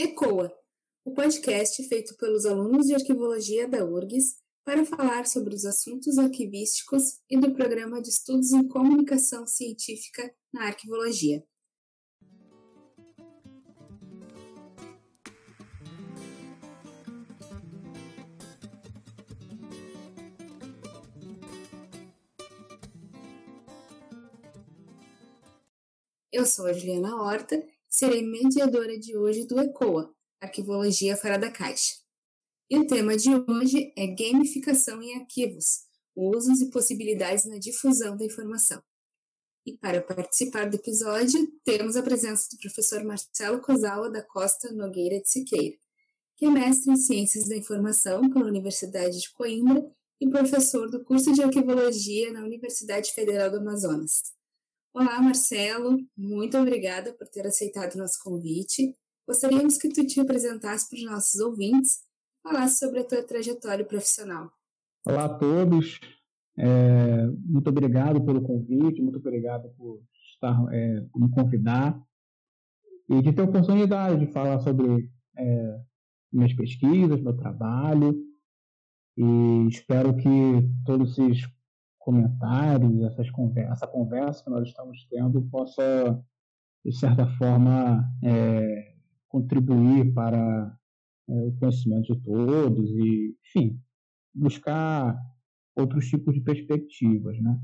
ECOA, o podcast feito pelos alunos de arquivologia da URGS para falar sobre os assuntos arquivísticos e do programa de estudos em comunicação científica na arquivologia. Eu sou a Juliana Horta serei mediadora de hoje do ECOA, Arquivologia Fora da Caixa. E o tema de hoje é gamificação em arquivos, usos e possibilidades na difusão da informação. E para participar do episódio, temos a presença do professor Marcelo Cosawa da Costa Nogueira de Siqueira, que é mestre em Ciências da Informação pela Universidade de Coimbra e professor do curso de Arquivologia na Universidade Federal do Amazonas. Olá, Marcelo. Muito obrigada por ter aceitado o nosso convite. Gostaríamos que tu te apresentasse para os nossos ouvintes e falasse sobre a tua trajetória profissional. Olá a todos. É, muito obrigado pelo convite, muito obrigado por estar é, me convidar e de ter a oportunidade de falar sobre é, minhas pesquisas, meu trabalho. E espero que todos esses comentários, essas conversas, essa conversa que nós estamos tendo possa, de certa forma, é, contribuir para é, o conhecimento de todos e, enfim, buscar outros tipos de perspectivas, né?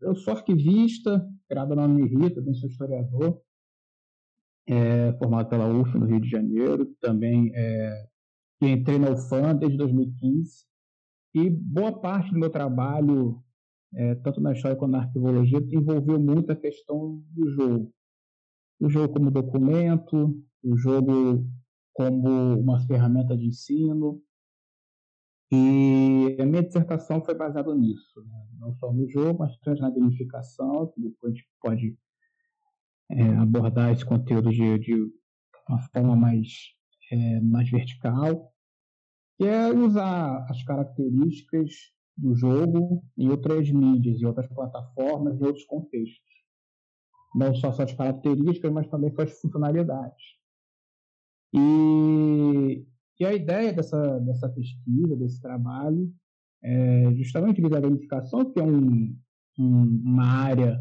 Eu sou arquivista, criado na Unirita, também sou historiador, é, formado pela UF no Rio de Janeiro, também é, entrei na UFAM desde 2015 e boa parte do meu trabalho é, tanto na história quanto na arquivologia, envolveu muito a questão do jogo. O jogo como documento, o jogo como uma ferramenta de ensino. E a minha dissertação foi baseada nisso, né? não só no jogo, mas também na gamificação, que depois a gente pode é, abordar esse conteúdo de, de uma forma mais, é, mais vertical, que é usar as características do jogo em outras mídias, em outras plataformas, em outros contextos. Não só suas características, mas também suas funcionalidades. E, e a ideia dessa, dessa pesquisa, desse trabalho, é justamente a gamificação, que é um, um, uma área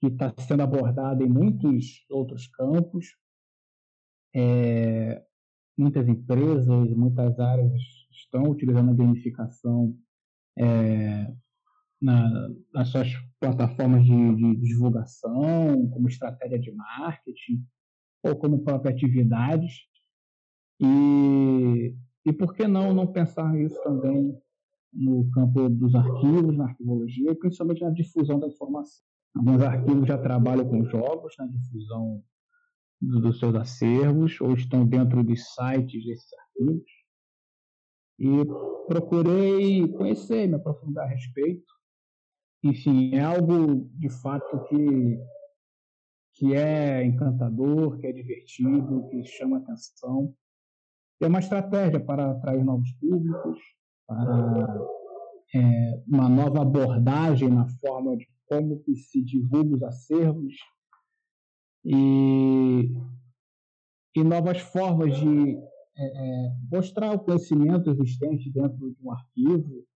que está sendo abordada em muitos outros campos. É, muitas empresas, muitas áreas estão utilizando a gamificação é, na, nas suas plataformas de, de, divulgação, como estratégia de marketing, ou como própria atividades. E, e por que não, não pensar isso também no campo dos arquivos, na arquivologia, e principalmente na difusão da informação. Alguns arquivos já trabalham com jogos na difusão dos seus acervos, ou estão dentro dos sites desses arquivos. E procurei conhecer, me aprofundar a respeito. Enfim, é algo de fato que, que é encantador, que é divertido, que chama atenção. É uma estratégia para atrair novos públicos, para é, uma nova abordagem na forma de como que se divulga os acervos e, e novas formas de é, é, mostrar o conhecimento existente dentro de um arquivo,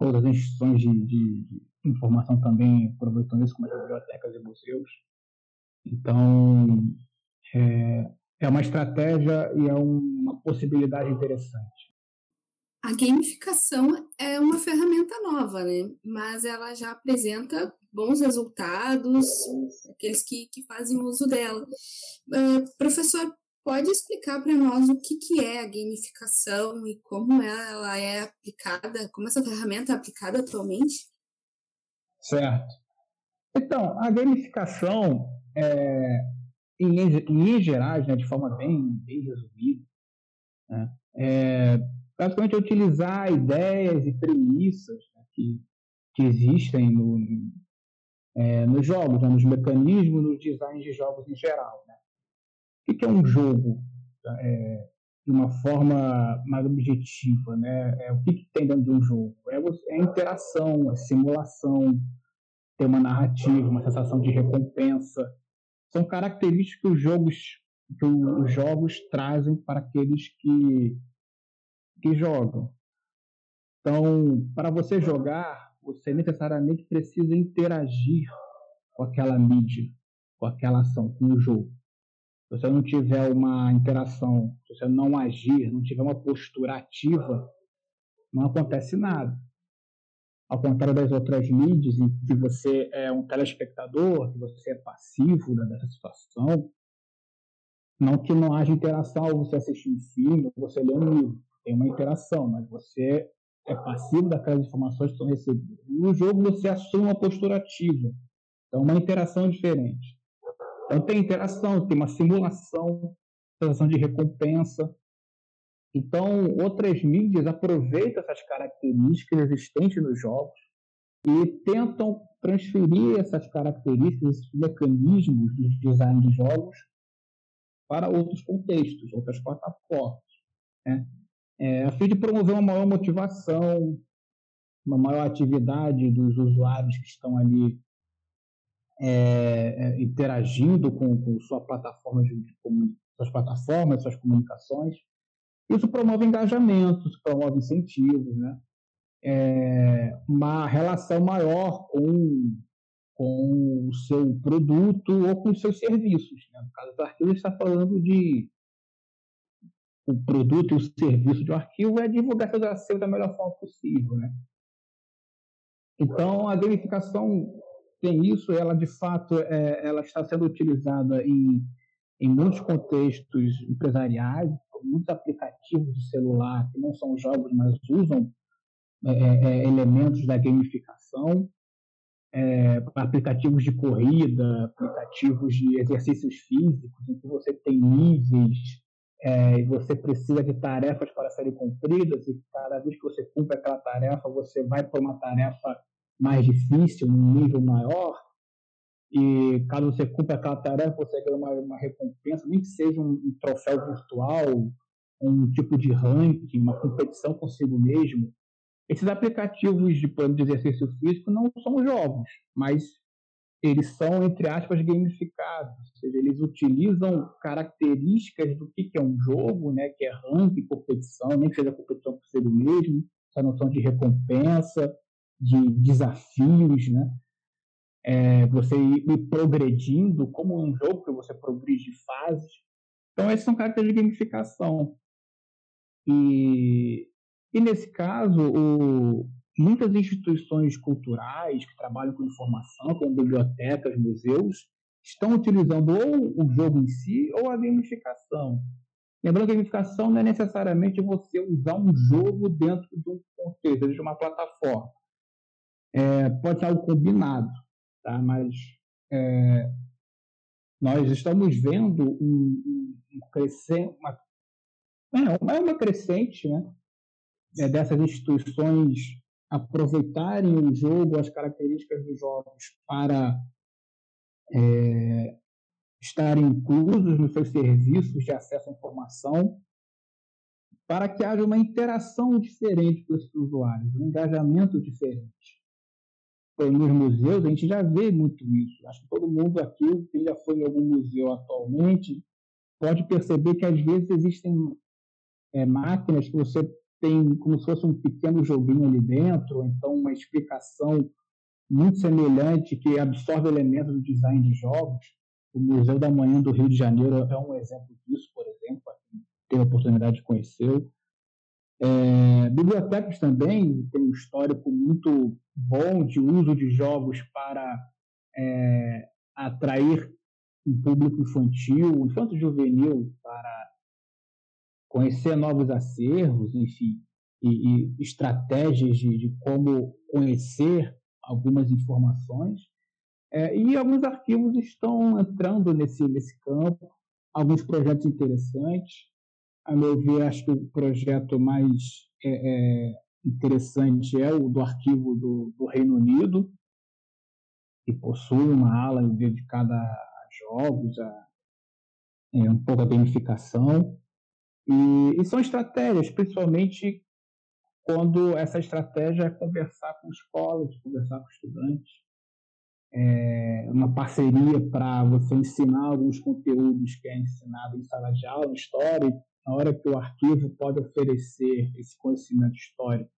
outras instituições de, de, de informação também aproveitam isso, como as bibliotecas e museus. Então, é, é uma estratégia e é uma possibilidade interessante. A gamificação é uma ferramenta nova, né? Mas ela já apresenta bons resultados, aqueles que, que fazem uso dela. Uh, professor, Pode explicar para nós o que, que é a gamificação e como ela é aplicada, como essa ferramenta é aplicada atualmente? Certo. Então, a gamificação, é, em, em gerais, né, de forma bem, bem resumida, né, é basicamente utilizar ideias e premissas né, que, que existem no, é, nos jogos, né, nos mecanismos, nos designs de jogos em geral. Né? O que é um jogo é, de uma forma mais objetiva? Né? É, o que, que, tem dentro de um jogo? É, é interação, é simulação, tem uma narrativa, uma sensação de recompensa. São características que os jogos que os jogos trazem para aqueles que, que jogam. Então, para você jogar, você necessariamente precisa interagir com aquela mídia, com aquela ação, com o jogo. Se você não tiver uma interação, se você não agir, não tiver uma postura ativa, não acontece nada. Ao contrário das outras mídias, em que você é um telespectador, que você é passivo dessa situação, não que não haja interação você assistir um filme, você ler um livro, tem uma interação, mas você é passivo daquelas informações que são recebidas. No jogo você assume uma postura ativa, então uma interação diferente. Então tem interação, tem uma simulação, sensação de recompensa. Então outras mídias aproveitam essas características existentes nos jogos e tentam transferir essas características, esses mecanismos do design de jogos para outros contextos, outras plataformas. Né? É, a fim de promover uma maior motivação, uma maior atividade dos usuários que estão ali é, é, interagindo com, com sua plataforma de, suas plataformas, suas comunicações. Isso promove engajamento, isso promove incentivos, né? É, uma relação maior com com o seu produto ou com os seus serviços. Né? No caso do arquivo, está falando de o produto e o serviço de um arquivo é divulgar arquivos da melhor forma possível. Né? Então, a gamificação tem isso, ela de fato é, ela está sendo utilizada em, em muitos contextos empresariais, muitos aplicativos de celular que não são jogos, mas usam é, é, é elementos da gamificação é, aplicativos de corrida, aplicativos de exercícios físicos, em que você tem níveis é, e você precisa de tarefas para serem cumpridas, e cada vez que você cumpre aquela tarefa, você vai para uma tarefa mais difícil, num nível maior, e caso você cumpra aquela tarefa, você ganha uma, uma recompensa, nem que seja um, um troféu virtual, um tipo de ranking, uma competição consigo mesmo, esses aplicativos de plano de exercício físico não são jogos, mas eles são, entre aspas, gamificados, ou seja, eles utilizam características do que é um jogo, né, que é ranking, competição, nem que seja competição si mesmo, essa noção de recompensa, de desafios, né, é, você ir, ir progredindo, como um jogo que você progride de fases. Então, esses são características de gamificação. E e nesse caso, o, muitas instituições culturais que trabalham com informação, como bibliotecas, museus, estão utilizando ou o jogo em si ou a gamificação. Lembrando que a gamificação não é necessariamente você usar um jogo dentro de um contexto, de uma plataforma. É, pode ser algo combinado, tá? mas é, nós estamos vendo um, um, crescente, uma, é, uma crescente né, é, dessas instituições aproveitarem o jogo, as características dos jogos para é, estarem inclusos nos seus serviços de acesso à informação, para que haja uma interação diferente com esses usuários, um engajamento diferente. Nos museus, a gente já vê muito isso. Acho que todo mundo aqui, que já foi em algum museu atualmente, pode perceber que às vezes existem é, máquinas que você tem como se fosse um pequeno joguinho ali dentro, ou então uma explicação muito semelhante que absorve elementos do design de jogos. O Museu da Manhã do Rio de Janeiro é um exemplo disso, por exemplo, teve a oportunidade de conhecê-lo. É, bibliotecas também têm um histórico muito bom de uso de jogos para é, atrair um público infantil, infanto juvenil, para conhecer novos acervos, enfim, e, e estratégias de, de, como conhecer algumas informações. É, e alguns arquivos estão entrando nesse, nesse campo, alguns projetos interessantes. A meu ver, acho que o projeto mais é, é, interessante é o do arquivo do, do Reino Unido, que possui uma ala dedicada a jogos, a, é, um pouco a gamificação. E, e são estratégias, principalmente quando essa estratégia é conversar com escolas, conversar com estudantes. é, uma parceria para você ensinar alguns conteúdos que é ensinado em sala de aula, história, na hora que o arquivo pode oferecer esse conhecimento histórico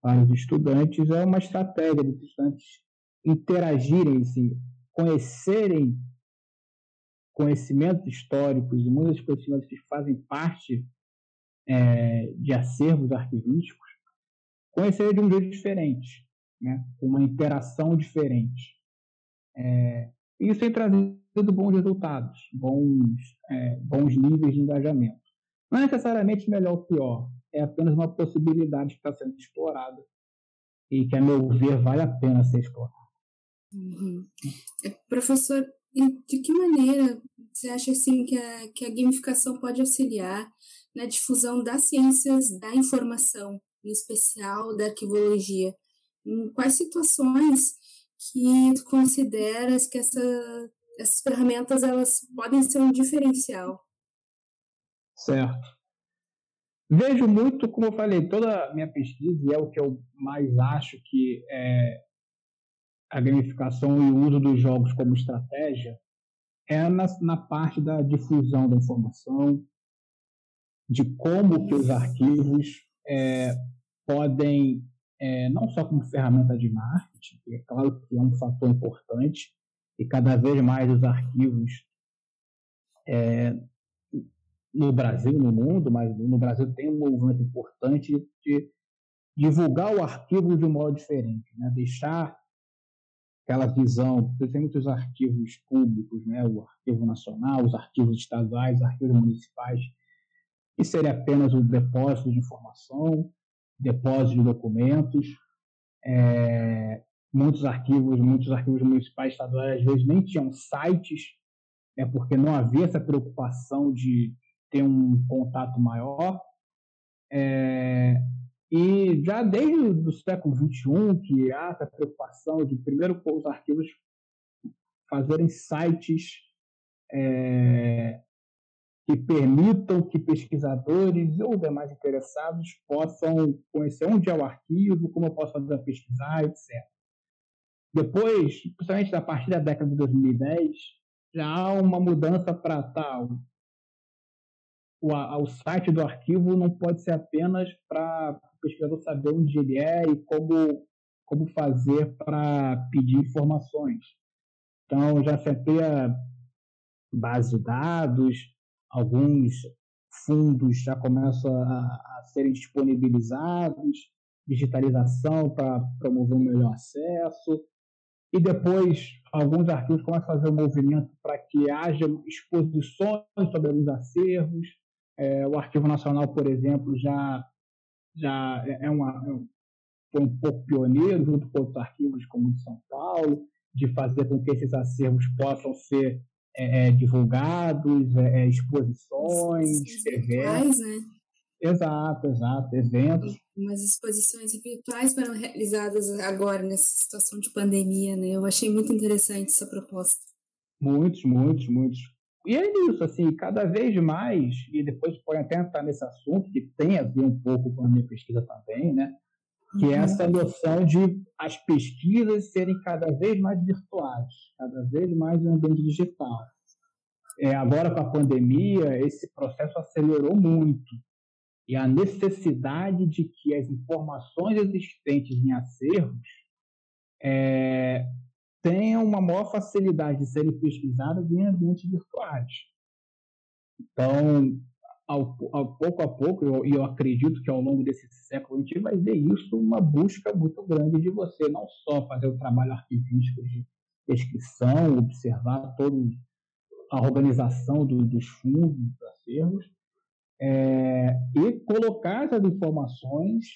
para os estudantes, é uma estratégia dos estudantes interagirem, assim, conhecerem conhecimentos históricos e muitos conhecimentos que fazem parte é, de acervos arquivísticos, conhecer de um jeito diferente, né? uma interação diferente. É, isso tem trazido bons resultados, bons, é, bons níveis de engajamento. Não é necessariamente melhor ou pior, é apenas uma possibilidade que está sendo explorada e que, a meu ver, vale a pena ser explorada. Uhum. É, professor, de que maneira você acha assim que a, que a gamificação pode auxiliar na difusão das ciências da informação, em especial da arquivologia? Em quais situações que tu consideras que essa, essas ferramentas elas podem ser um diferencial? Certo. Vejo muito, como eu falei, toda a minha pesquisa, e é o que eu mais acho que é a gamificação e o uso dos jogos como estratégia, é na, na parte da difusão da informação, de como que os arquivos é, podem, é, não só como ferramenta de marketing, que é claro que é um fator importante, e cada vez mais os arquivos é, no Brasil, no mundo, mas no Brasil tem um movimento importante de divulgar o arquivo de um modo diferente, né? deixar aquela visão, tem os arquivos públicos, né? o arquivo nacional, os arquivos estaduais, os arquivos municipais, que seria apenas o depósito de informação, depósito de documentos. É, muitos arquivos, muitos arquivos municipais estaduais às vezes nem tinham sites, é porque não havia essa preocupação de ter um contato maior. É, e já desde o século XXI que há essa preocupação de primeiro os arquivos fazerem sites é, que permitam que pesquisadores ou demais interessados possam conhecer onde é o arquivo, como eu posso fazer a pesquisar, etc. Depois, principalmente a partir da década de 2010, já há uma mudança para tal. O, o site do arquivo não pode ser apenas para o pesquisador saber onde ele é e como, como fazer para pedir informações. Então, já se amplia base de dados, alguns fundos já começam a, a serem disponibilizados, digitalização para promover um melhor acesso, e depois alguns arquivos começam a fazer um movimento para que haja exposições sobre alguns acervos. É, o Arquivo Nacional, por exemplo, já, já é, é uma, é foi um pouco pioneiro, junto com outros arquivos como o de São Paulo, de fazer com que esses acervos possam ser é, é, divulgados, é, é exposições, eventos. Né? Exato, exato, eventos. Umas exposições virtuais foram realizadas agora nessa situação de pandemia, né? Eu achei muito interessante essa proposta. Muitos, muitos, muitos. E é isso, assim, cada vez mais, e depois pode até entrar nesse assunto, que tem a ver um pouco com a minha pesquisa também, né? que é essa noção de as pesquisas serem cada vez mais virtuais, cada vez mais em ambiente digital. É, agora, com a pandemia, esse processo acelerou muito. E a necessidade de que as informações existentes em acervos é, tenham uma maior facilidade de serem pesquisadas em ambientes virtuais. Então, ao, ao, pouco a pouco, e eu, eu, acredito que ao longo desse século a gente vai ver isso, uma busca muito grande de você não só fazer o trabalho arquivístico de descrição, observar toda a organização do, dos fundos, dos acervos, é, e colocar essas informações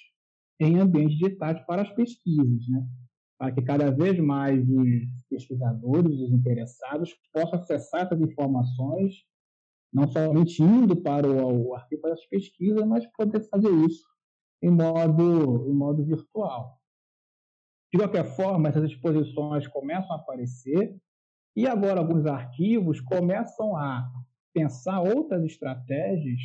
em ambientes digitais para as pesquisas, né? para que cada vez mais os pesquisadores, os interessados, possam acessar essas informações não somente indo para o, o arquivo das pesquisas, mas poder fazer isso em modo, em modo virtual. De qualquer forma, essas exposições começam a aparecer e agora alguns arquivos começam a pensar outras estratégias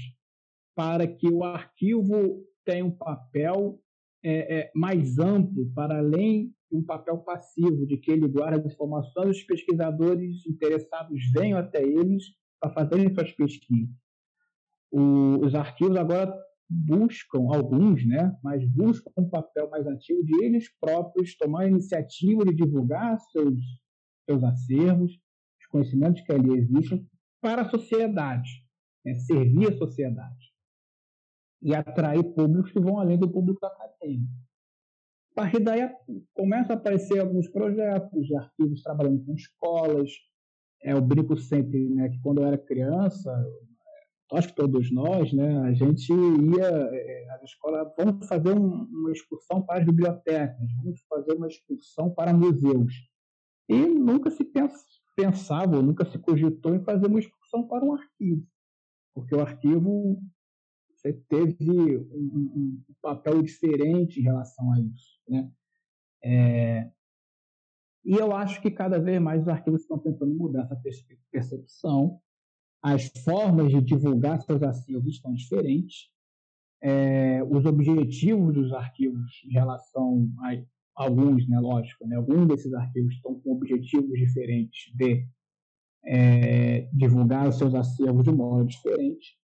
para que o arquivo tenha um papel é, é, mais amplo para além um papel passivo, de que ele guarda as informações, os pesquisadores interessados venham até eles para fazerem suas pesquisas. O, os arquivos agora buscam, alguns, né, mas buscam um papel mais ativo de eles próprios tomar a iniciativa de divulgar seus, seus acervos, os conhecimentos que ali existem, para a sociedade, né, servir a sociedade e atrair públicos que vão além do público acadêmico. A partir daí começam a aparecer alguns projetos de arquivos trabalhando com escolas. É, eu brinco sempre né, que quando eu era criança, acho que todos nós, né, a gente ia é, à escola, vamos fazer um, uma excursão para as bibliotecas, vamos fazer uma excursão para museus. E nunca se pensava, nunca se cogitou em fazer uma excursão para um arquivo, porque o arquivo teve um, um, papel diferente em relação a isso. Né? É, e eu acho que cada vez mais os arquivos estão tentando mudar essa percepção. As formas de divulgar seus acervos estão diferentes. É, os objetivos dos arquivos em relação a alguns, né, lógico, né, alguns desses arquivos estão com objetivos diferentes de é, divulgar os seus acervos de modo diferente.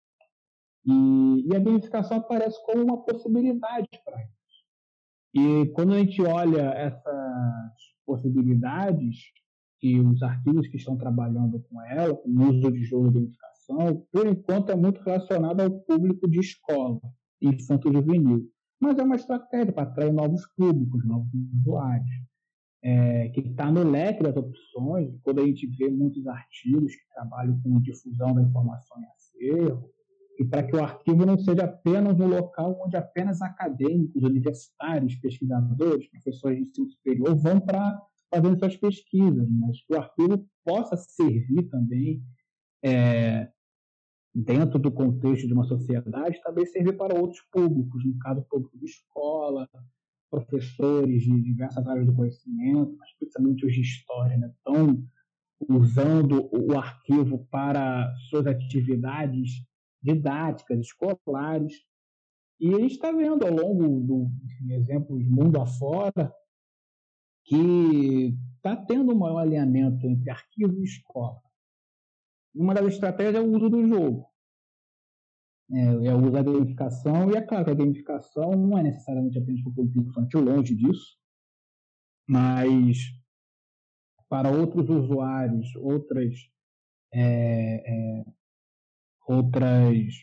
E, e a gamificação aparece como uma possibilidade para isso. E quando a gente olha essas possibilidades e os arquivos que estão trabalhando com ela, com o uso de jogo de gamificação, por enquanto é muito relacionado ao público de escola, infanto-juvenil. Mas é uma estratégia para atrair novos públicos, novos usuários, é, que está no leque das opções. Quando a gente vê muitos artigos que trabalham com difusão da informação em acervo, e para que o arquivo não seja apenas um local onde apenas acadêmicos, universitários, pesquisadores, professores de ensino superior vão para fazer suas pesquisas, mas que o arquivo possa servir também é, dentro do contexto de uma sociedade, também servir para outros públicos, no caso público de escola, professores de diversas áreas do conhecimento, mas principalmente os de história, né? usando o arquivo para suas atividades didáticas, escolares. E a gente está vendo ao longo do enfim, exemplos mundo afora que está tendo um maior alinhamento entre arquivo e escola. Uma das estratégias é o uso do jogo. É, é o uso da gamificação, e é claro que a gamificação não é necessariamente apenas para o público infantil, longe disso, mas para outros usuários, outras é, é, outras,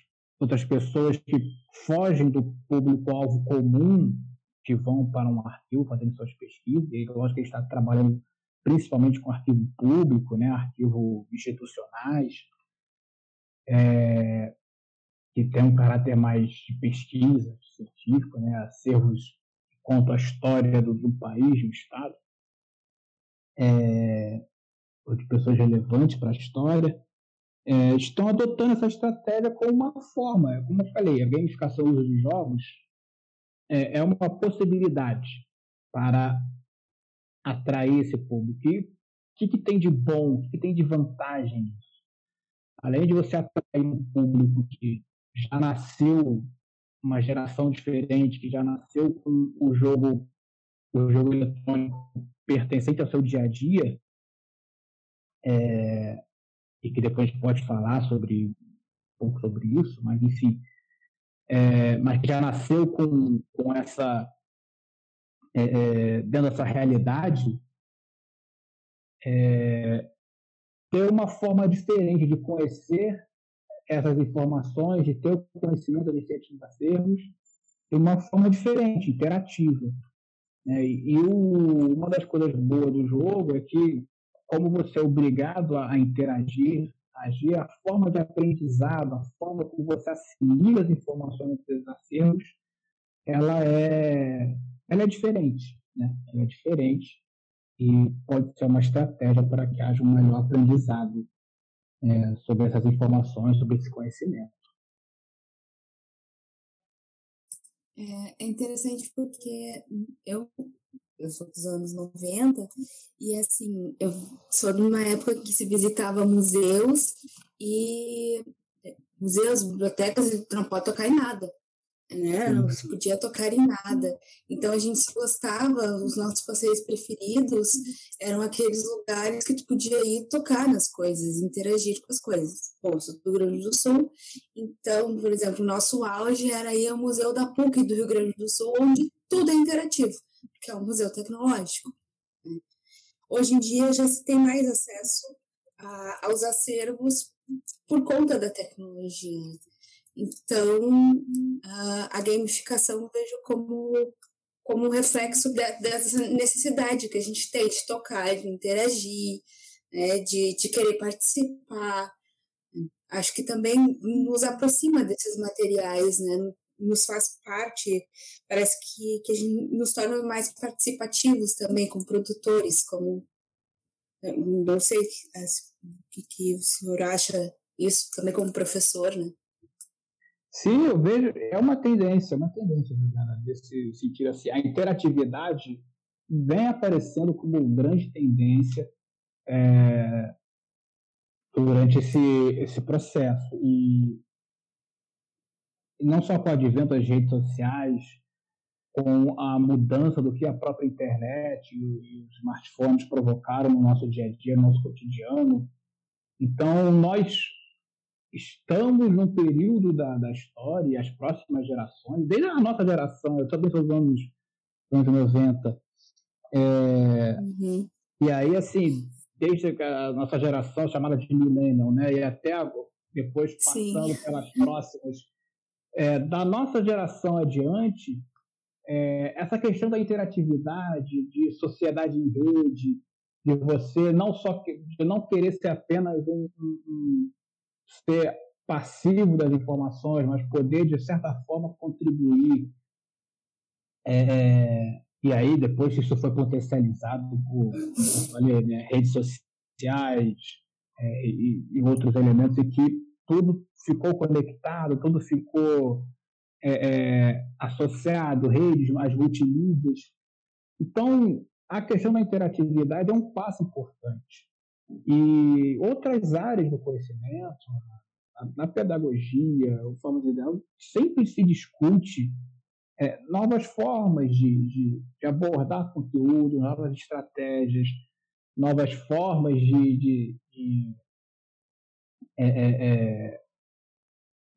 outras pessoas que fogem do público-alvo comum, que vão para um arquivo fazendo suas pesquisas, e lógico que gente está trabalhando principalmente com arquivo público, né, arquivo institucionais, é, que tem um caráter mais de pesquisa científico, né, acervos que contam a história do, do país, do Estado, é, de pessoas relevantes para a história é, estão adotando essa estratégia como uma forma. Como eu falei, a gamificação do uso de jogos é, é uma possibilidade para atrair esse público. E o que, que tem de bom, o que, que tem de vantagem? Além de você atrair um público que já nasceu uma geração diferente, que já nasceu com o jogo, o jogo eletrônico pertencente ao seu dia a dia, é, e que depois pode falar sobre um pouco sobre isso, mas enfim, é, mas que já nasceu com, com essa é, é, dentro dessa realidade, é, ter uma forma diferente de conhecer essas informações, de ter o conhecimento dos cientistas acervos, de uma forma diferente, interativa. Né? E, e o, uma das coisas boas do jogo é que como você é obrigado a, interagir, agir, a forma de aprendizado, a forma como você assimila as informações dos acervos, ela é, ela é diferente, né? Ela é diferente e pode ser uma estratégia para que haja um melhor aprendizado é, sobre essas informações, sobre esse conhecimento. É, é interessante porque eu eu sou dos anos 90, e assim, eu sou de uma época que se visitava museus e é, museus, bibliotecas, não pode tocar em nada. né? Não se podia tocar em nada. Então a gente gostava, os nossos passeios preferidos eram aqueles lugares que tu podia ir tocar nas coisas, interagir com as coisas. Bom, sou do Rio Grande do Sul, então, por exemplo, o nosso auge era ir ao Museu da PUC do Rio Grande do Sul, onde tudo é interativo, porque é um museu tecnológico. Né? Hoje em dia já se tem mais acesso a, aos acervos por conta da tecnologia. Então, a gamificação eu vejo como, como um reflexo de, dessa necessidade que a gente tem de tocar, de interagir, né, de, de querer participar. Acho que também nos aproxima desses materiais, né, nos faz parte, parece que, que a gente nos torna mais participativos também como produtores, como não sei o que, que o senhor acha isso também como professor, né? Sim, eu vejo, é uma tendência, uma tendência, Juliana, nesse sentido assim, a interatividade vem aparecendo como grande tendência é, durante esse, esse processo. E não só com o advento das redes sociais, com a mudança do que a própria internet e os smartphones provocaram no nosso dia a dia, no nosso cotidiano. Então, nós estamos num período da, da história e as próximas gerações, desde a nossa geração, eu também sou dos anos, anos 90, é, uhum. e aí, assim, desde a nossa geração chamada de millennial, né, e até depois passando Sim. pelas próximas, é, da nossa geração adiante, é, essa questão da interatividade, de sociedade em rede, de você não só de não querer ser apenas um, um, ser passivo das informações, mas poder, de certa forma, contribuir. É, e aí, depois isso foi potencializado por falei, né, redes sociais é, e, e, outros elementos, que tudo ficou conectado, tudo ficou é, é associado, redes, as multimídias. Então, a questão da interatividade é um passo importante. E outras áreas do conhecimento, na pedagogia, o forma de ideal, sempre se discute é, novas formas de, de, de, abordar conteúdo, novas estratégias, novas formas de, de é, é, é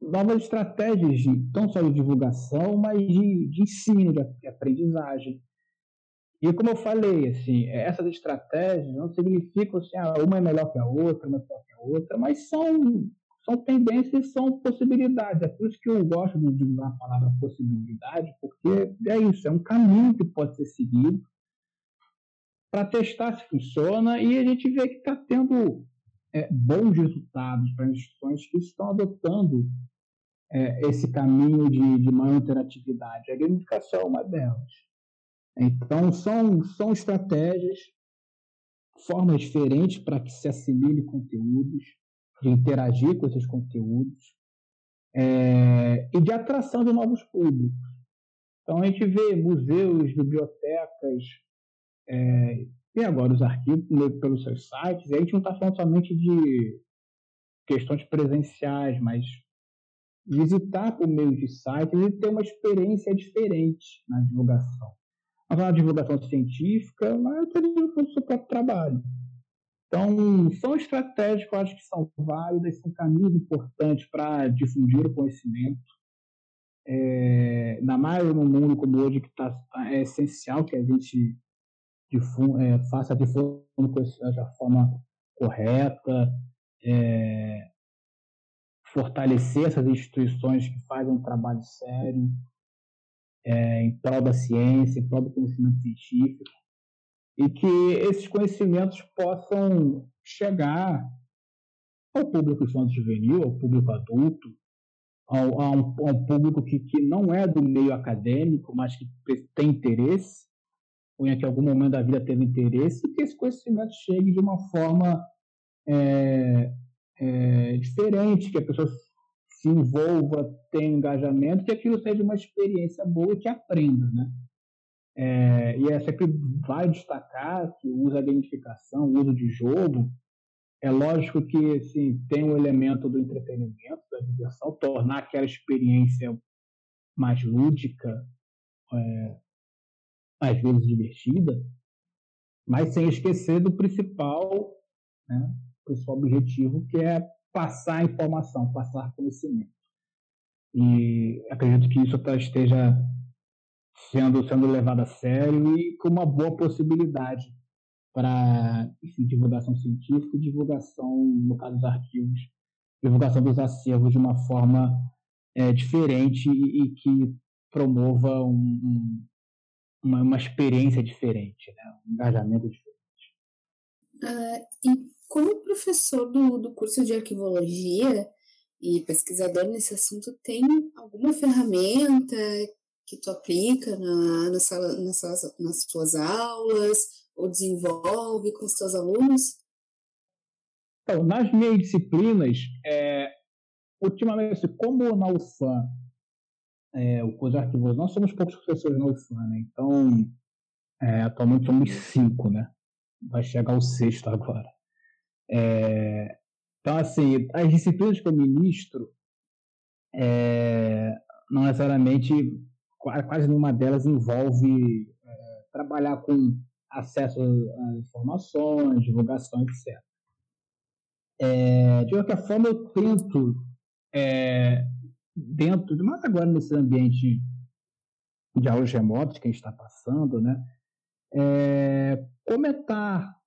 novas estratégias de, não só de divulgação, mas de, de ensino, de aprendizagem. E como eu falei, assim, essas estratégias não significam assim, ah, uma é melhor que a outra, uma é melhor que a outra, mas são, são tendências, são possibilidades. É por isso que eu gosto de usar a palavra possibilidade, porque é isso, é um caminho que pode ser seguido para testar se funciona e a gente vê que está tendo é, bons resultados para instituições que estão adotando é, esse caminho de, de maior interatividade. A gamificação é uma delas. Então, são, são estratégias, formas diferentes para que se assimile conteúdos, de interagir com esses conteúdos é, e de atração de novos públicos. Então, a gente vê museus, bibliotecas, é, e agora os arquivos pelos seus sites, e a gente não está falando somente de questões presenciais, mas visitar por meio de sites e ter uma experiência diferente na divulgação uma divulgação científica, mas também para o seu próprio trabalho. Então, são estratégias que eu acho que são válidas, são caminhos importantes para difundir o conhecimento. É, ainda mais no mundo como hoje, que tá, é essencial que a gente é, faça conhecimento da forma correta, é, fortalecer essas instituições que fazem um trabalho sério, é, em prol da ciência, em prol do conhecimento científico, e que esses conhecimentos possam chegar ao público infanto-juvenil, ao público adulto, ao, a, um, a um público que, que não é do meio acadêmico, mas que tem interesse, em que algum momento da vida teve interesse, e que esse conhecimento chegue de uma forma é, é, diferente, que a pessoa se envolva, tenha engajamento, que aquilo seja uma experiência boa e que aprenda, né? É, e é sempre vai destacar que o uso da gamificação, o uso de jogo, é lógico que assim, tem o um elemento do entretenimento, da diversão, tornar aquela experiência mais lúdica, é, às vezes divertida, mas sem esquecer do principal, né, principal objetivo, que é passar informação, passar conhecimento. E acredito que isso tá, esteja sendo, sendo levado a sério e com uma boa possibilidade para divulgação científica e divulgação, no caso dos arquivos, divulgação dos acervos de uma forma é, diferente e, e, que promova um, um, uma, uma experiência diferente, né? um engajamento diferente. Uh, e como professor do, do curso de arquivologia e pesquisador nesse assunto, tem alguma ferramenta que tu aplica na, na sala, nas, suas, nas suas aulas ou desenvolve com os teus alunos? Então, nas minhas disciplinas, é, ultimamente, como na UFAM, é, o arquivos, nós somos poucos professores na UFAM, né? Então, é, atualmente somos cinco, né? Vai chegar o sexto agora. É, então, assim, as disciplinas que eu ministro, é, não necessariamente, quase nenhuma delas envolve é, trabalhar com acesso a informações, divulgação, etc. É, de qualquer forma, eu tento, é, dentro, mais agora nesse ambiente de aulas remotas que a gente está passando, né, é, comentar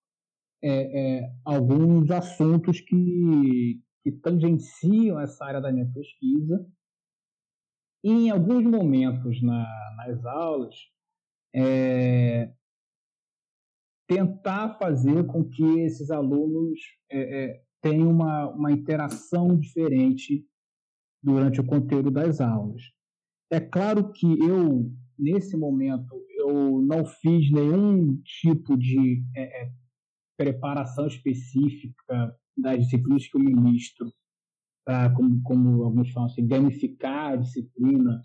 é, é, alguns assuntos que, que tangenciam essa área da minha pesquisa. E em alguns momentos na, nas aulas, é, tentar fazer com que esses alunos é, é, tenham uma, uma interação diferente durante o conteúdo das aulas. É claro que eu, nesse momento, eu não fiz nenhum tipo de é, é preparação específica das disciplinas que eu ministro, para, como, como alguns falam assim, gamificar a disciplina,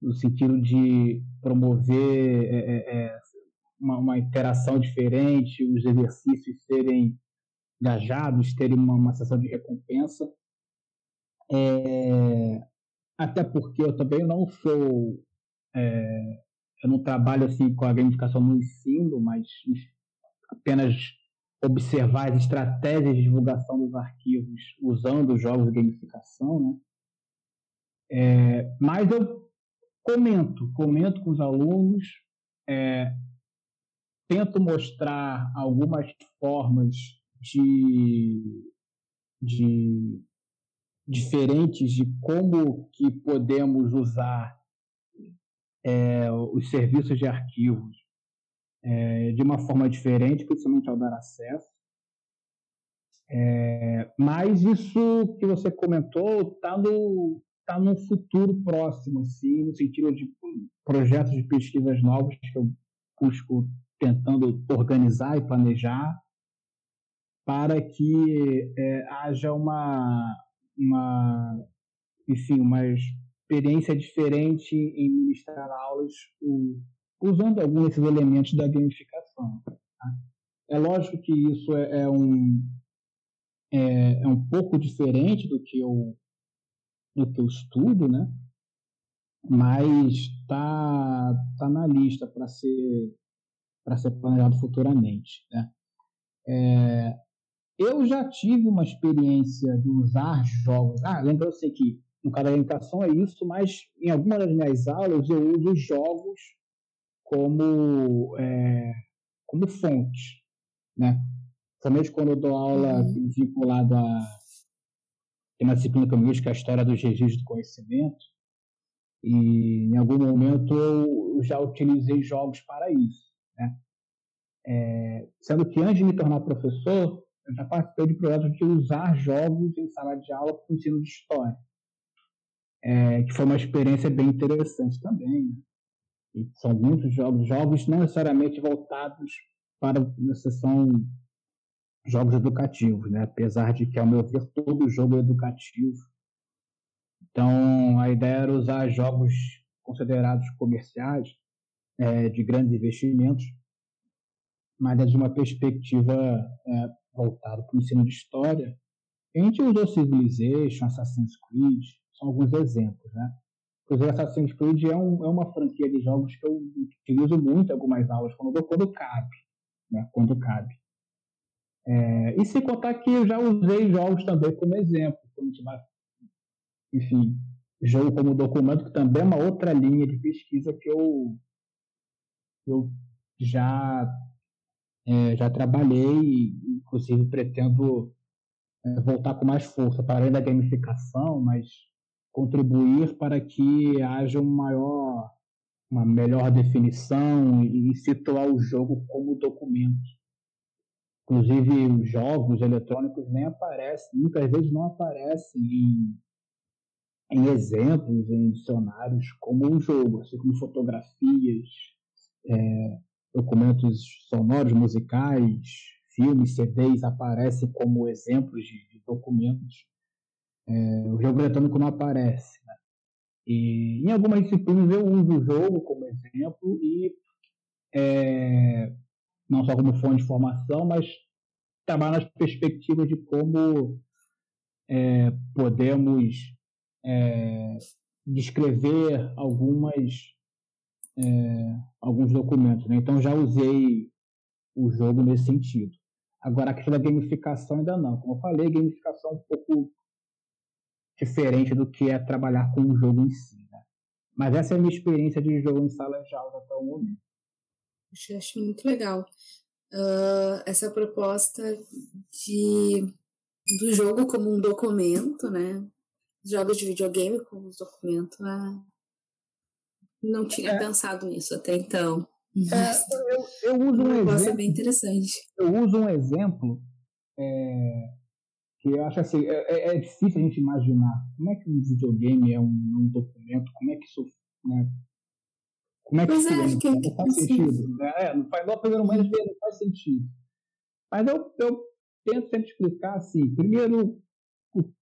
no sentido de promover é, é, é, uma, uma, interação diferente, os exercícios serem engajados, terem uma, uma sessão de recompensa. É, até porque eu também não sou. É, eu não trabalho assim com a gamificação no ensino, mas apenas observar as estratégias de divulgação dos arquivos usando jogos de gamificação, né? É, mas eu comento, comento com os alunos, é, tento mostrar algumas formas de, de diferentes de como que podemos usar é, os serviços de arquivos é, de uma forma diferente, principalmente ao dar acesso. É, mas isso que você comentou está no tá num futuro próximo, assim, no sentido de projetos de pesquisas novos que eu busco tentando organizar e planejar para que é, haja uma, uma, enfim, uma experiência diferente em ministrar aulas usando alguns desses elementos da gamificação. Tá? É lógico que isso é, é um, é, é, um pouco diferente do que eu, do que eu estudo, né? mas está tá na lista para ser, ser planejado futuramente. Né? É, eu já tive uma experiência de usar jogos. Ah, lembra eu sei que no caso da orientação é isso, mas em algumas das minhas aulas eu uso jogos como, é, como fonte, né? Somente quando eu dou aula uhum. vinculado a tem uma disciplina que eu uso que é a história dos registros do conhecimento e em algum momento eu já utilizei jogos para isso, né? É, sendo que antes de me tornar professor, eu já participei de projetos de usar jogos em sala de aula para o ensino de história, é, que foi uma experiência bem interessante também. Né? E são muitos jogos, jogos não necessariamente voltados para a sessão jogos educativos, né? apesar de que, ao meu ver, todo jogo é educativo. Então, a ideia era usar jogos considerados comerciais, é, de grandes investimentos, mas é de uma perspectiva é, voltada para o ensino de história. A gente usou Civilization, Assassin's Creed, são alguns exemplos, né? Inclusive, Assassin's Creed é, um, é, uma franquia de jogos que eu utilizo muito em algumas aulas, quando, quando cabe. Né? Quando cabe. É, e sem contar que eu já usei jogos também como exemplo. Quando a gente enfim, jogo como documento, que também é uma outra linha de pesquisa que eu, eu já, é, já trabalhei, inclusive pretendo é, voltar com mais força para além da gamificação, mas contribuir para que haja um maior, uma melhor definição e situar o jogo como documento. Inclusive, os jogos eletrônicos nem aparecem, muitas vezes não aparecem em, em exemplos, em dicionários, como um jogo, assim como fotografias, é, documentos sonoros, musicais, filmes, CDs aparecem como exemplos de, de documentos. É, o jogo eletrônico não aparece. Né? E em algumas disciplinas eu uso o jogo como exemplo e é, não só como fonte de formação, mas trabalhar nas perspectivas de como é, podemos é, descrever algumas é, alguns documentos. Né? Então já usei o jogo nesse sentido. Agora a questão da gamificação ainda não. Como eu falei, gamificação é um pouco diferente do que é trabalhar com o jogo em si. Né? Mas essa é a minha experiência de jogo em sala de aula até o momento. Acho, acho muito legal uh, essa proposta de, do jogo como um documento, né? Jogos de videogame como um documento. Né? Não tinha é. pensado nisso até então. É, eu, eu, uso um exemplo. É bem interessante. Eu uso um exemplo é, que eu acho assim, é, é, é, difícil a gente imaginar como é que um videogame é um, um documento, como é que isso, né, como é que pois é, acho que, não faz sentido. Né? É, não faz, no primeiro momento não faz sentido. Mas eu, eu tento sempre explicar assim, primeiro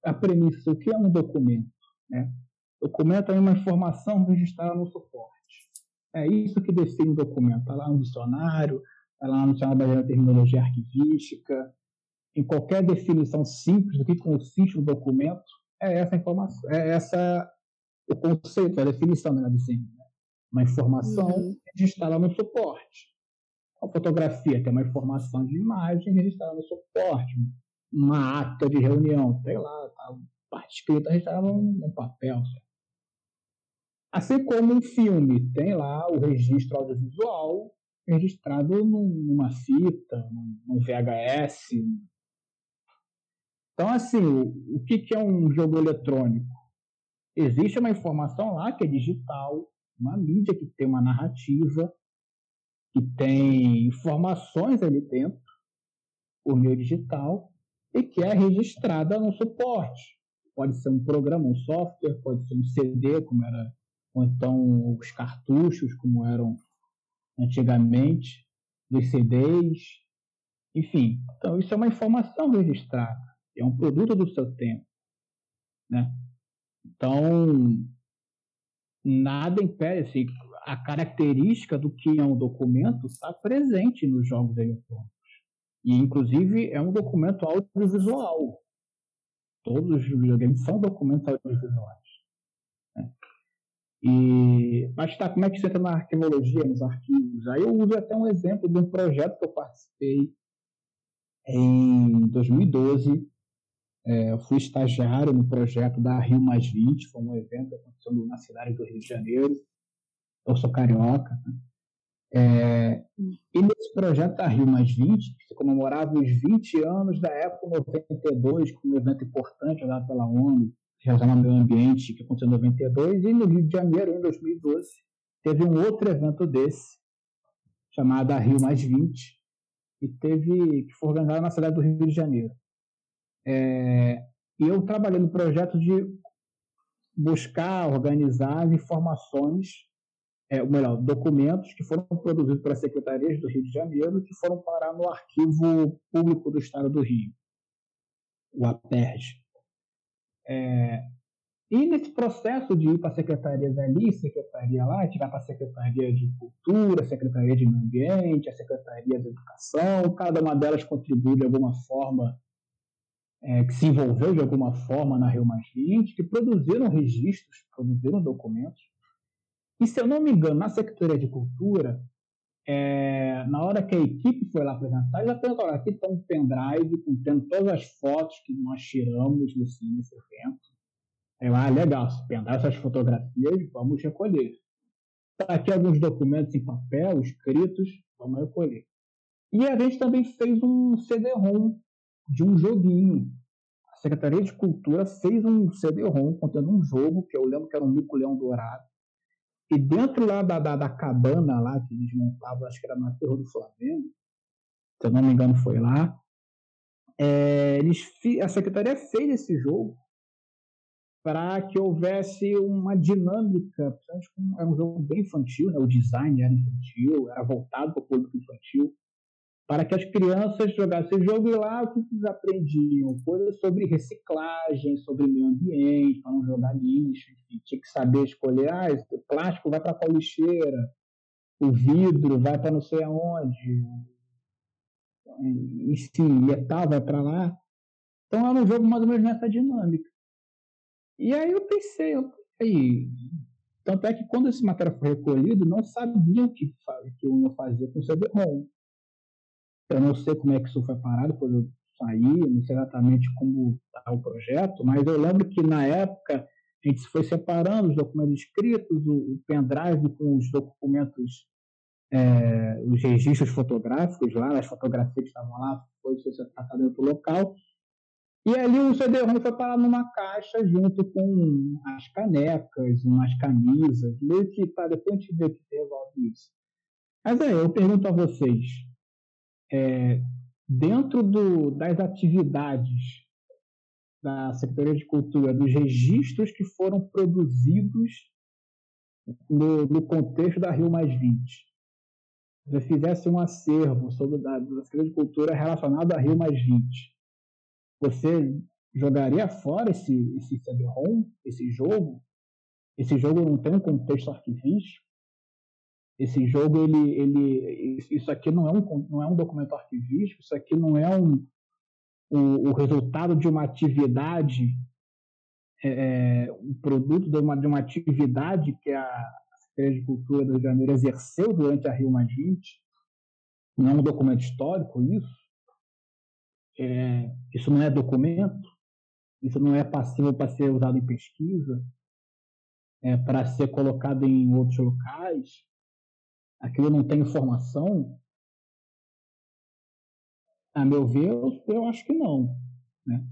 a premissa, o que é um documento, né? Documento é uma informação registrada no suporte. É isso que define o documento. Está lá no dicionário, está lá no dicionário da terminologia arquivística, em qualquer definição simples do que consiste o documento, é essa informação, é essa o conceito, a definição, melhor dizendo. Né? Uma informação uhum. registrada no suporte. A fotografia tem uma informação de imagem registrada no suporte. Uma ata de reunião, sei lá, tá, parte escrita registrada num, papel. Certo? Assim como um filme tem lá o registro audiovisual registrado numa fita, num VHS, então, assim, o, que é um jogo eletrônico? Existe uma informação lá que é digital, uma mídia que tem uma narrativa, que tem informações ali dentro, por meio digital, e que é registrada no suporte. Pode ser um programa, um software, pode ser um CD, como era, ou então os cartuchos, como eram antigamente, dos CDs, enfim. Então, isso é uma informação registrada é um produto do seu tempo. Né? Então, nada impede, assim, a característica do que é um documento está presente nos jogos eletrônicos. E, inclusive, é um documento audiovisual. Todos os videogames são documentos audiovisuais. Né? E, mas tá, como é que você entra na arquivologia, nos arquivos? Aí eu uso até um exemplo de um projeto que eu participei em 2012, é, eu fui estagiário no projeto da Rio Mais 20, foi um evento que aconteceu na cidade do Rio de Janeiro. Eu sou carioca. Né? É, e nesse projeto da Rio Mais 20, que se comemorava os 20 anos da Expo 92, que foi um evento importante dado pela ONU, relacionado ao meio ambiente, que aconteceu em 92, e no Rio de Janeiro, em 2012, teve um outro evento desse, chamado Rio Mais 20, que, teve, que foi organizado na cidade do Rio de Janeiro. É, eu trabalhei no projeto de buscar, organizar as informações, é, ou melhor, documentos que foram produzidos pelas secretarias do Rio de Janeiro que foram parar no Arquivo Público do Estado do Rio, o APERJ. É, e nesse processo de ir para secretarias ali, secretaria lá, tirar para a Secretaria de Cultura, Secretaria de Meio Ambiente, a Secretaria de Educação, cada uma delas contribui de alguma forma é, que se envolveu de alguma forma na Rio Mais 20, que produziram registros, produziram documentos. E, se eu não me engano, na Secretaria de Cultura, é, na hora que a equipe foi lá apresentar, já perguntou, olha, aqui está um pendrive contendo todas as fotos que nós tiramos nesse, nesse evento. Eu, ah, legal, se pendrive essas fotografias, vamos recolher. Tá aqui alguns documentos em papel, escritos, vamos recolher. E a gente também fez um CD-ROM de um joguinho. A Secretaria de Cultura fez um CD-ROM contendo um jogo, que eu lembro que era um mico-leão dourado. E dentro lá da, da, da, cabana lá que eles montavam, acho que era na Terra do Flamengo, se eu não me engano foi lá, é, eles, a Secretaria fez esse jogo para que houvesse uma dinâmica, era um jogo bem infantil, né? o design era infantil, era voltado para o público infantil, para que as crianças jogassem esse jogo e lá o que eles aprendiam? Coisas sobre reciclagem, sobre meio ambiente, para não jogar lixo, tinha que saber escolher, ah, o plástico vai para qual lixeira, o vidro vai para não sei aonde, enfim, metal vai para lá. Então era um jogo mais ou menos nessa dinâmica. E aí eu pensei, eu, aí, tanto é que quando esse material foi recolhido, não sabiam o que, que eu ia fazer com o CD-ROM. Eu não sei como é que isso foi parado, depois eu saí, não sei exatamente como está o projeto, mas eu lembro que na época a gente foi separando os documentos escritos, o, o pendrive com os documentos, é, os registros fotográficos lá, as fotografias que estavam lá, foi tratado em outro local. E ali o CD-ROM foi parar numa caixa junto com as canecas, umas camisas, meio que tá, depois a gente vê que resolve isso. Mas aí, eu pergunto a vocês, é, dentro do, das atividades da Secretaria de Cultura, dos registros que foram produzidos no, no contexto da Rio Mais 20, se fizesse um acervo sobre da, da Secretaria de Cultura relacionado à Rio Mais 20, você jogaria fora esse, esse CD-ROM, esse jogo? Esse jogo não tem um contexto arquivístico? Esse jogo ele, ele isso aqui não é um não é um documento arquivístico isso aqui não é um o, o resultado de uma atividade é, é, um produto de uma, de uma atividade que a Secretaria de Cultura do Rio de Janeiro exerceu durante a Rio Mais 20 não é um documento histórico isso. É, isso não é documento. Isso não é passível para ser usado em pesquisa. É, para ser colocado em outros locais aquilo não tem informação? A meu ver, eu, acho que não. Né?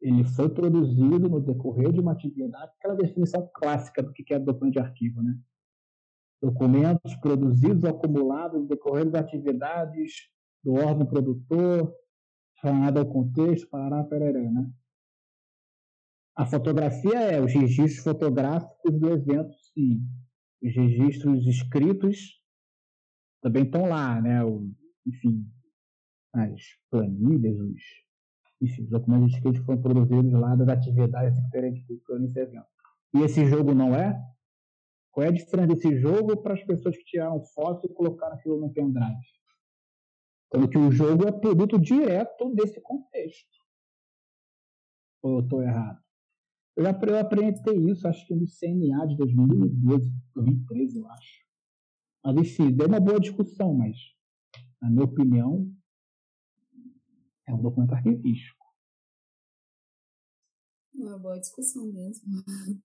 Ele foi produzido no decorrer de uma atividade, aquela definição clássica do que é documento de arquivo. Né? Documentos produzidos, acumulados no decorrer das atividades do órgão produtor, relacionado ao contexto, parará, pereré, né? A fotografia é os registros fotográficos do evento, sim os registros escritos também estão lá, né? O, enfim, as planilhas, os, enfim, os documentos escritos foram produzidos lá das atividades da Secretaria de Cultura nesse. E esse jogo não é? Qual é a diferença desse jogo para as pessoas que tiraram foto e colocaram aquilo no pendrive? Então, que o jogo é produto direto desse contexto. Ou eu estou errado? Eu já eu aprendi isso, acho que no CNA de 2012, 2013, eu acho. Mas, enfim, deu uma boa discussão, mas, na minha opinião, é um documento arquivístico. Uma boa discussão mesmo.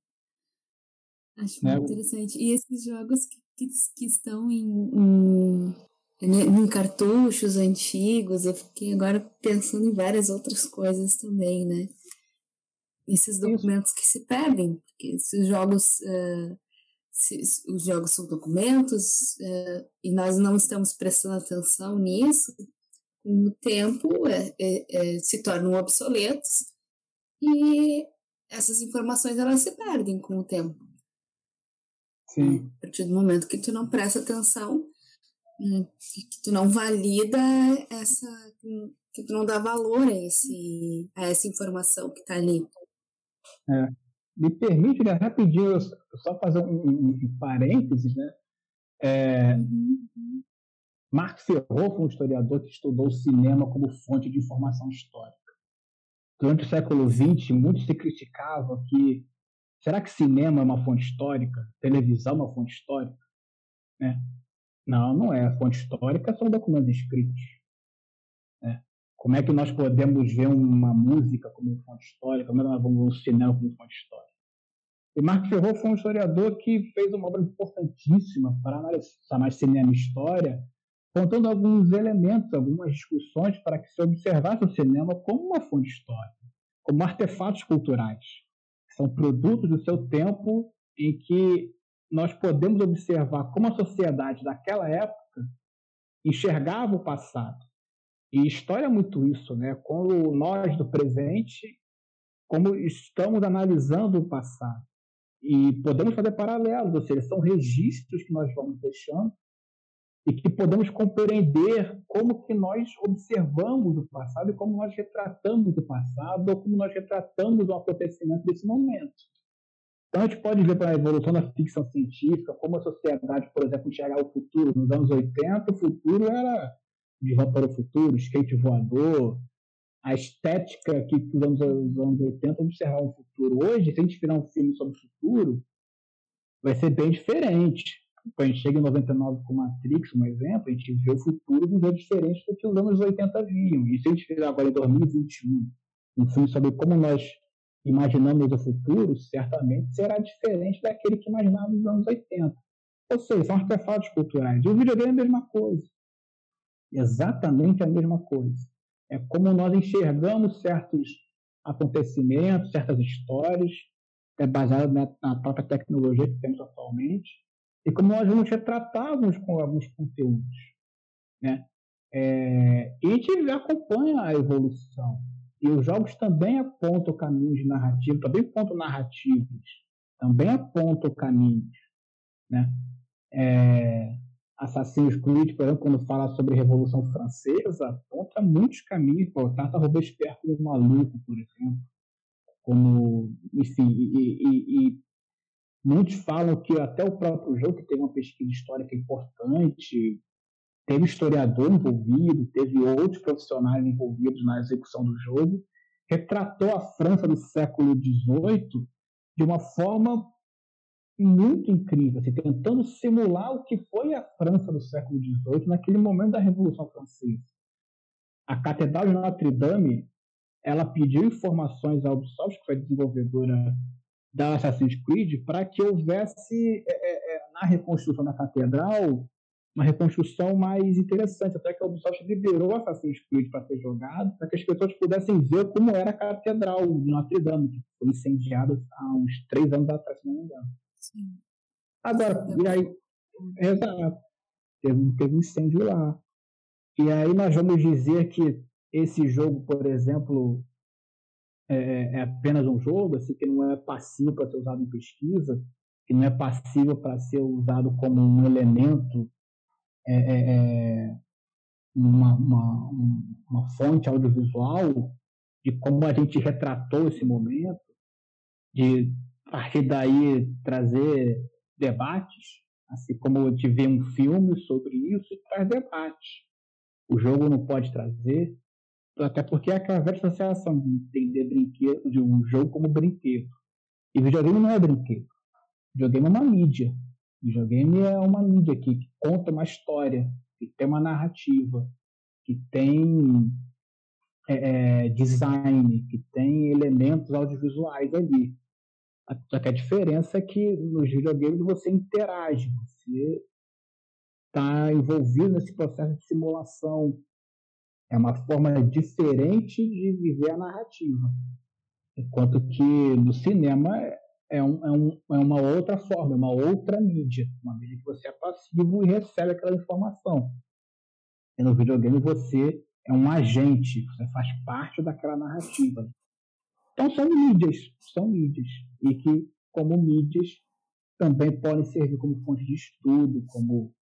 Acho muito é, interessante. E esses jogos que, que, que estão em, em, né, em, cartuchos antigos, eu fiquei agora pensando em várias outras coisas também, né? Esses documentos que se perdem, porque esses jogos, uh, se, os jogos são documentos uh, e nós não estamos prestando atenção nisso, com o tempo é, é, é, se tornam obsoletos e essas informações elas se perdem com o tempo. Sim. A partir do momento que tu não presta atenção, hum, que tu não valida essa, que tu não dá valor a, esse, a essa informação que está ali. É. Me permite, né, rapidinho, só fazer um, um, um parênteses, né? É, uhum. Marc Ferro foi um historiador que estudou o cinema como fonte de informação histórica. durante o século XX, muito se criticava que será que cinema é uma fonte histórica? Televisão é uma fonte histórica? Né? Não, não é. A fonte histórica são documentos escritos. Como é que nós podemos ver uma música como fonte histórica? Como é que nós vamos ver um cinema como fonte histórica? E Marco Ferro foi um historiador que fez uma obra importantíssima para analisar mais cinema e história, contando alguns elementos, algumas discussões para que se observasse o cinema como uma fonte histórica, como artefatos culturais, que são produtos do seu tempo em que nós podemos observar como a sociedade daquela época enxergava o passado. E história é muito isso, né? Como nós do presente, como estamos analisando o passado. E podemos fazer paralelos, ou seja, são registros que nós vamos deixando e que podemos compreender como que nós observamos o passado e como nós retratamos o passado ou como nós retratamos o acontecimento desse momento. Então a gente pode ver para a evolução da ficção científica, como a sociedade, por exemplo, enxergava o futuro. Nos anos 80, o futuro era de volta para o futuro, skate voador, a estética que os anos, os anos 80 observavam o futuro. Hoje, se a gente virar um filme sobre o futuro, vai ser bem diferente. Quando a gente chega em 99 com Matrix, um exemplo, a gente vê o futuro de um jeito diferente do que os anos 80 viam. E se a gente fizer agora em 2021 um filme sobre como nós imaginamos o futuro, certamente será diferente daquele que imaginávamos nos anos 80. Ou seja, são artefatos culturais. E o videogame é a mesma coisa. Exatamente a mesma coisa. É como nós enxergamos certos acontecimentos, certas histórias, é baseado na, na própria tecnologia que temos atualmente, e como nós vamos retratar alguns, alguns conteúdos. Né? É, e a gente acompanha a evolução. E os jogos também apontam caminhos de narrativa, também apontam narrativas, também apontam caminhos. Né? É, Por exemplo, quando fala sobre a Revolução Francesa, aponta muitos caminhos. Pô, Tata Robespierre como maluco, por exemplo. Como, enfim, e, e, e Muitos falam que até o próprio jogo, que teve uma pesquisa histórica importante, teve historiador envolvido, teve outros profissionais envolvidos na execução do jogo, retratou a França do século XVIII de uma forma muito incrível, assim, tentando simular o que foi a França do século XVIII naquele momento da Revolução Francesa. A Catedral de Notre Dame ela pediu informações à Ubisoft, que foi a desenvolvedora da Assassin's Creed para que houvesse é, é, é, na reconstrução da catedral uma reconstrução mais interessante, até que a Ubisoft liberou Assassin's Creed para ser jogado, para que as pessoas pudessem ver como era a catedral de Notre Dame, que foi incendiada há uns três anos atrás, se não me engano. Sim. Agora, e aí, exato, teve, teve um incêndio lá. E aí nós vamos dizer que esse jogo, por exemplo, é, é, é apenas um jogo, assim, que não é passivo para ser usado em pesquisa, que não é passivo para ser usado como um elemento, é, é, é uma, uma, uma fonte audiovisual de como a gente retratou esse momento, de a partir daí trazer debates, assim como de ver um filme sobre isso traz debate. O jogo não pode trazer, até porque é aquela velha associação de entender brinquedo, de um jogo como brinquedo. E videogame não é brinquedo. Videogame é uma mídia. Videogame é uma mídia que, que conta uma história, que tem uma narrativa, que tem é, é design, que tem elementos audiovisuais ali. Só que a diferença é que nos videogames você interage, você está envolvido nesse processo de simulação, é uma forma diferente de viver a narrativa. Enquanto que no cinema é, um, é, um, é uma outra forma, é uma outra mídia. Uma mídia que você é passivo e recebe aquela informação. E no videogame você é um agente, você faz parte daquela narrativa. Então são mídias, são mídias. E que, como mídias, também podem servir como fonte de estudo, como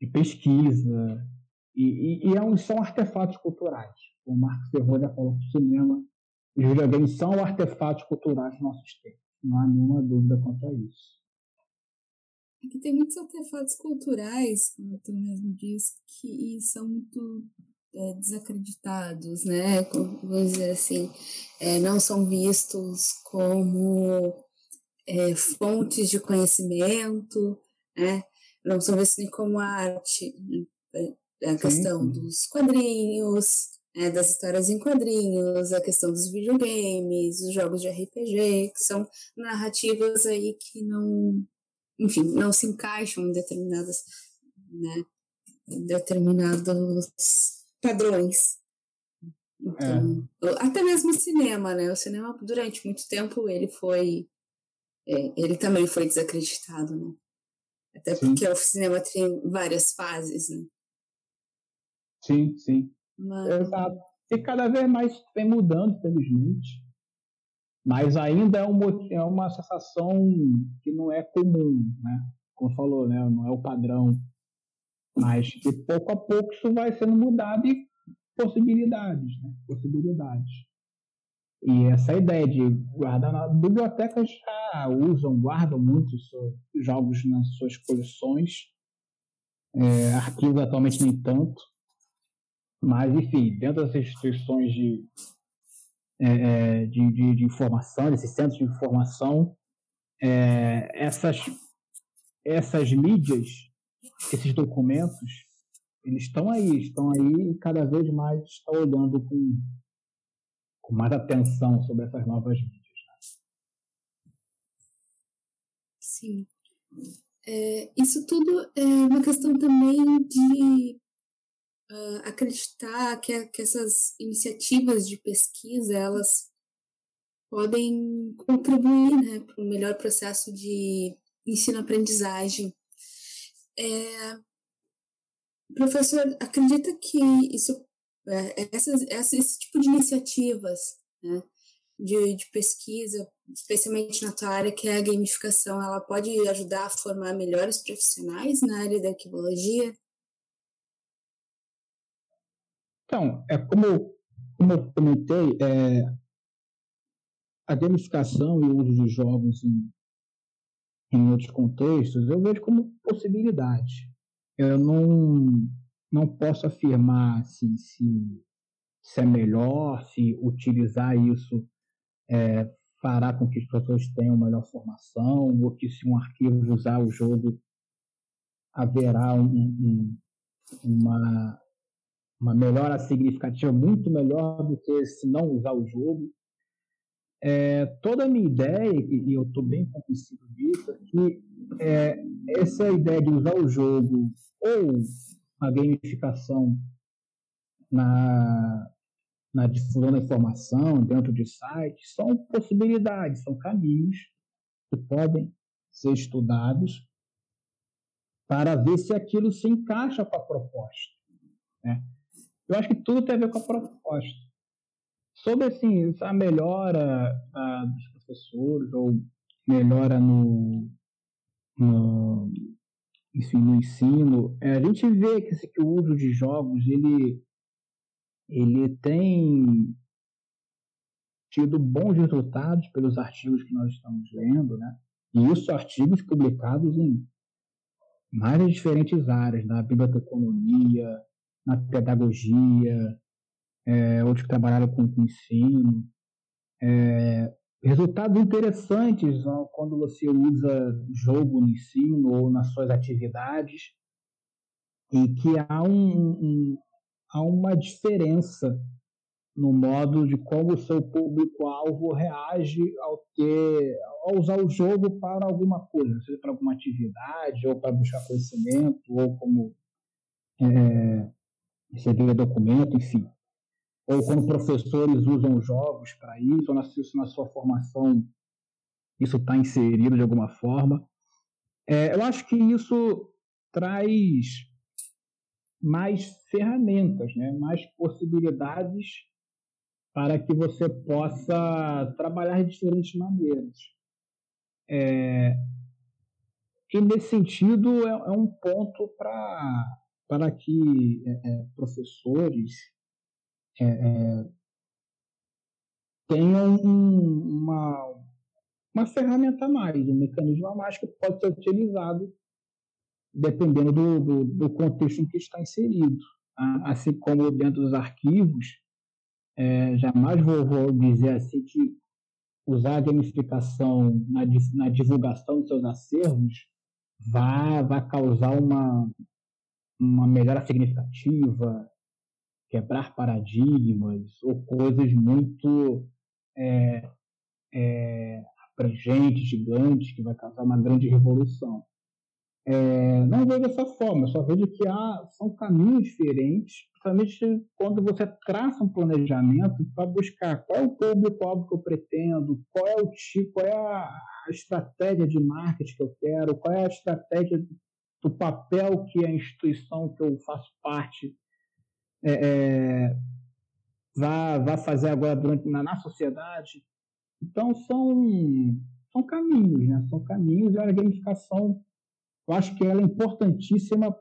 de pesquisa, e, e, e é são artefatos culturais. O Marcos Ferrolha falou que o cinema os videogames são artefatos culturais dos nossos tempos. Não há nenhuma dúvida quanto a isso. Aqui tem muitos artefatos culturais, como tu mesmo disse, que são muito é, desacreditados, né? Vamos dizer assim, é, não são vistos como é, fontes de conhecimento, né? Não são vistos nem como arte. Né? É, a questão sim, sim. dos quadrinhos, é, das histórias em quadrinhos, a questão dos videogames, os jogos de RPG, que são narrativas aí que não, enfim, não se encaixam em determinadas, né, determinados padrões. Então, é. Até mesmo o cinema, né? O cinema, durante muito tempo, ele foi. É, ele também foi desacreditado, né? Até sim. porque o cinema tem várias fases, né? Sim, sim. Mas... Exato. E cada vez mais vem mudando, felizmente. Mas ainda é, um, é uma sensação que não é comum, né? Como falou, né? Não é o padrão. Mas que pouco a pouco isso vai sendo mudado e possibilidades, né? Possibilidades. E essa ideia de guardar na bibliotecas já usam, guardam muitos jogos nas suas coleções. É, arquivos atualmente nem tanto. Mas, enfim, dentro dessas instituições de, é, é, de, de, de, informação, desses centros de informação, é, essas, essas mídias, esses documentos, eles estão aí, estão aí e cada vez mais estão olhando com, com mais atenção sobre essas novas mídias. Né? Sim. É, isso tudo é uma questão também de uh, acreditar que, que essas iniciativas de pesquisa elas podem contribuir né, para um melhor processo de ensino-aprendizagem. É, professor, acredita que isso, é, essas, esse tipo de iniciativas né, de, de pesquisa, especialmente na tua área, que é a gamificação, ela pode ajudar a formar melhores profissionais na área da arquivologia? Então, é como, como eu comentei, é, a gamificação e o uso de jogos em, em outros contextos, eu vejo como possibilidade. Eu não, não posso afirmar assim, se, se é melhor, se utilizar isso é, fará com que as pessoas tenham melhor formação, ou que se um arquivo usar o jogo haverá um, um, uma, uma melhora significativa, muito melhor do que se não usar o jogo. É, toda a minha ideia, e eu estou bem convencido disso, é que é, essa ideia de usar o jogo ou a gamificação na, na difusão da informação dentro de sites são possibilidades, são caminhos que podem ser estudados para ver se aquilo se encaixa com a proposta. Né? Eu acho que tudo tem a ver com a proposta. Sobre assim, a melhora a, dos professores ou melhora no, no, enfim, no ensino, é, a gente vê que, esse, que o uso de jogos ele, ele tem tido bons resultados pelos artigos que nós estamos lendo, né? E isso artigos publicados em mais diferentes áreas, na biblioteconomia, na pedagogia, é, outros que trabalharam com, ensino. É, resultados interessantes ó, quando você usa jogo no ensino ou nas suas atividades e que há, um, um, há uma diferença no modo de como o seu público-alvo reage ao ter ao usar o jogo para alguma coisa, seja para alguma atividade, ou para buscar conhecimento, ou como é, receber documento, enfim. Ou quando professores usam jogos para isso, ou na, na sua formação isso está inserido de alguma forma. É, eu acho que isso traz mais ferramentas, né? mais possibilidades para que você possa trabalhar de diferentes maneiras. É, e nesse sentido é, é um ponto para para que é, é, professores é, é, tenham um, uma, uma ferramenta a mais, um mecanismo a mais que pode ser utilizado dependendo do, do, do contexto em que está inserido. assim como dentro dos arquivos, é, jamais vou, vou, dizer assim que usar a gamificação na, na divulgação dos seus acervos vai, vai causar uma, uma melhora significativa, quebrar paradigmas ou coisas muito é, é, abrangentes, gigantes, que vai causar uma grande revolução. É, não vejo dessa forma, só vejo que há, são caminhos diferentes, principalmente quando você traça um planejamento para buscar qual é o público-alvo que eu pretendo, qual é o tipo, qual é a estratégia de marketing que eu quero, qual é a estratégia do papel que a instituição que eu faço parte é, é, vai, vai fazer agora durante, na, na sociedade. Então, são, são caminhos, né? São caminhos e a gamificação eu acho que ela é importantíssima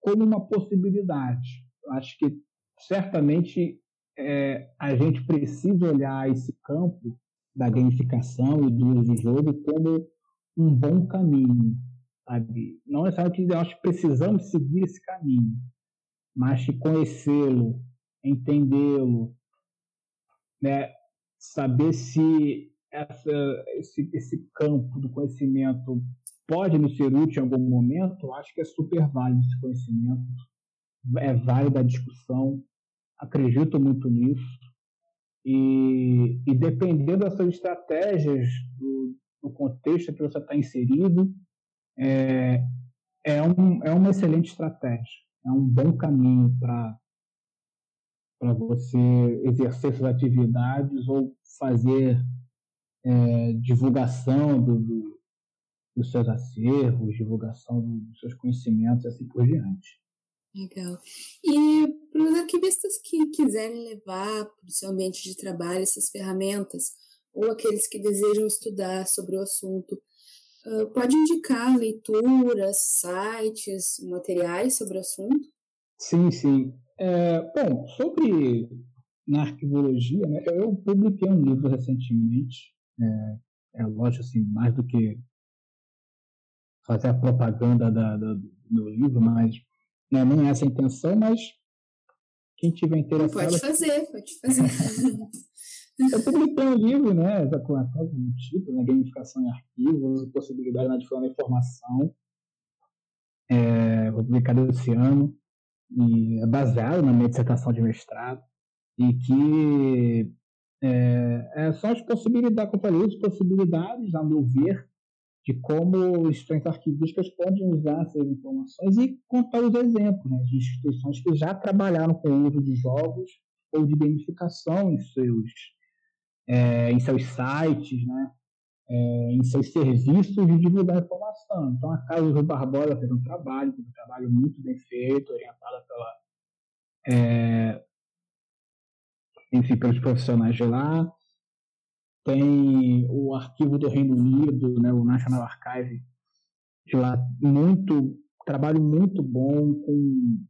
como uma possibilidade. Eu acho que certamente é, a gente precisa olhar esse campo da gamificação e do jogo como um bom caminho, sabe? Não necessariamente eu acho que precisamos seguir esse caminho, mas conhecê-lo, entendê-lo, né? saber se essa, esse, esse campo do conhecimento pode nos ser útil em algum momento, acho que é super válido esse conhecimento, é válido a discussão, acredito muito nisso. E, e dependendo das suas estratégias, do, do contexto que você está inserido, é, é, um, é uma excelente estratégia, é um bom caminho para para você exercer suas atividades ou fazer é, divulgação do, do dos seus acervos, divulgação dos seus conhecimentos e assim por diante. Legal. E para os arquivistas que quiserem levar para o seu ambiente de trabalho essas ferramentas, ou aqueles que desejam estudar sobre o assunto, uh, pode indicar leituras, sites, materiais sobre o assunto? Sim, sim. É, bom, sobre na arquivologia, né, eu publiquei um livro recentemente, é, é lógico assim, mais do que fazer a propaganda da, da, do livro, mas né, nem é essa a intenção, mas quem tiver interessado... Pode fazer, pode fazer. Eu publiquei um livro, né, com um título, né, Gamificação em Arquivos, Possibilidade na Difusão da Informação, é, publicado esse ano, e é baseado na minha dissertação de mestrado, e que é, é, são as possibilidades, falei, as possibilidades, a meu ver, de como instituições arquivísticas podem usar essas informações e contar os exemplos né, de instituições que já trabalharam com o uso de jogos ou de gamificação em seus, é, em seus sites, né, é, em seus serviços de divulgar informação. Então, a Casa do Barbosa fez um trabalho, um trabalho muito bem feito, orientada pela, é, enfim, pelos profissionais de lá tem o arquivo do Reino Unido, né, o National Archive, de lá, muito, trabalho muito bom, com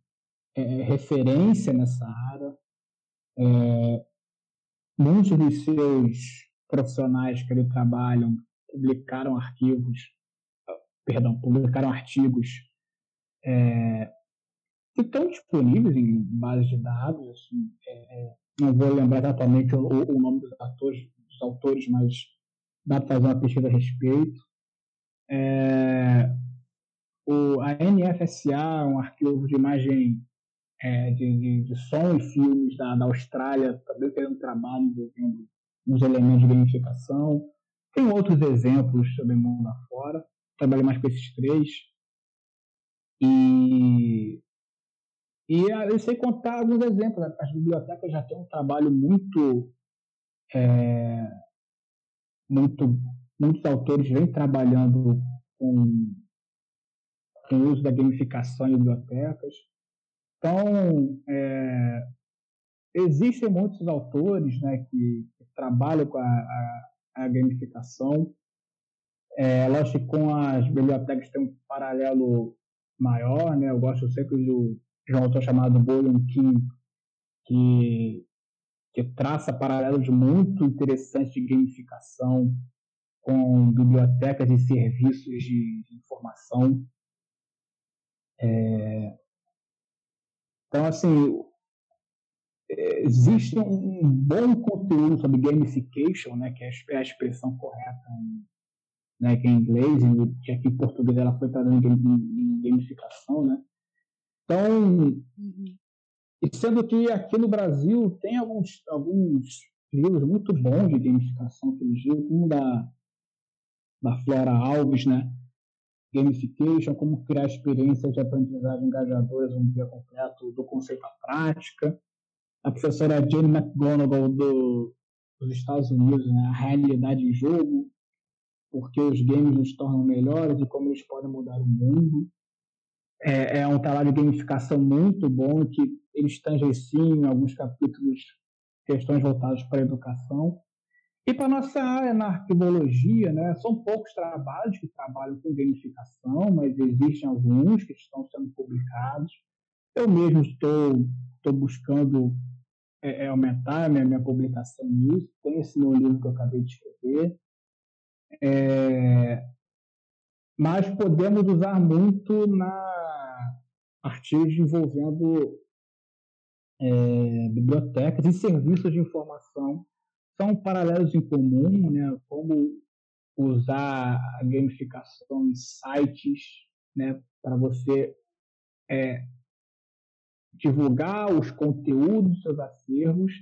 é, referência nessa área. É, muitos dos seus profissionais que ali trabalham publicaram arquivos, perdão, publicaram artigos é, que estão disponíveis em bases de dados. Assim, é, é não vou lembrar exatamente o, o nome dos atores, dos autores, mas dá para fazer uma pesquisa a respeito. É, o, a NFSA, um arquivo de imagem é, de, de, de, som e filmes da, da Austrália, também um trabalho envolvendo uns elementos de gamificação. Tem outros exemplos também mundo afora. Trabalhei mais com esses três. E, e eu sei contar alguns exemplos. As bibliotecas já têm um trabalho muito é, muito, muitos autores vêm trabalhando com, com o uso da gamificação em bibliotecas. Então, é, existem muitos autores né, que, que trabalham com a, a, a gamificação. É, lógico que com as bibliotecas tem um paralelo maior, né? Eu gosto sempre do, de um autor chamado Boyan King, que que traça paralelos muito interessantes de gamificação com bibliotecas e serviços de, de informação. É... Então, assim, é, existe um bom conteúdo sobre gamification, né, que é a expressão correta em, né, que é em inglês, e aqui em português ela foi traduzida em, gamificação, né? Então, sendo que aqui no Brasil tem alguns, alguns livros muito bons de gamificação que eles um da, da Flora Alves, né? Gamification, como criar experiências de aprendizagem engajadoras um dia completo do conceito à prática. A professora Jane McGonigal do, dos Estados Unidos, né? A realidade em jogo, porque os games nos tornam melhores e como eles podem mudar o mundo. É, é um trabalho de gamificação muito bom que eles tangenciam em alguns capítulos questões voltadas para a educação. E para nossa área na arquivologia, né, são poucos trabalhos que trabalham com gamificação, mas existem alguns que estão sendo publicados. Eu mesmo estou, estou buscando é, é, aumentar a minha, minha publicação nisso. Tem esse meu livro que eu acabei de escrever. É, mas podemos usar muito na artigos envolvendo é, bibliotecas e serviços de informação são paralelos em comum, né? Como usar a gamificação em sites, né? Para você é, divulgar os conteúdos dos seus acervos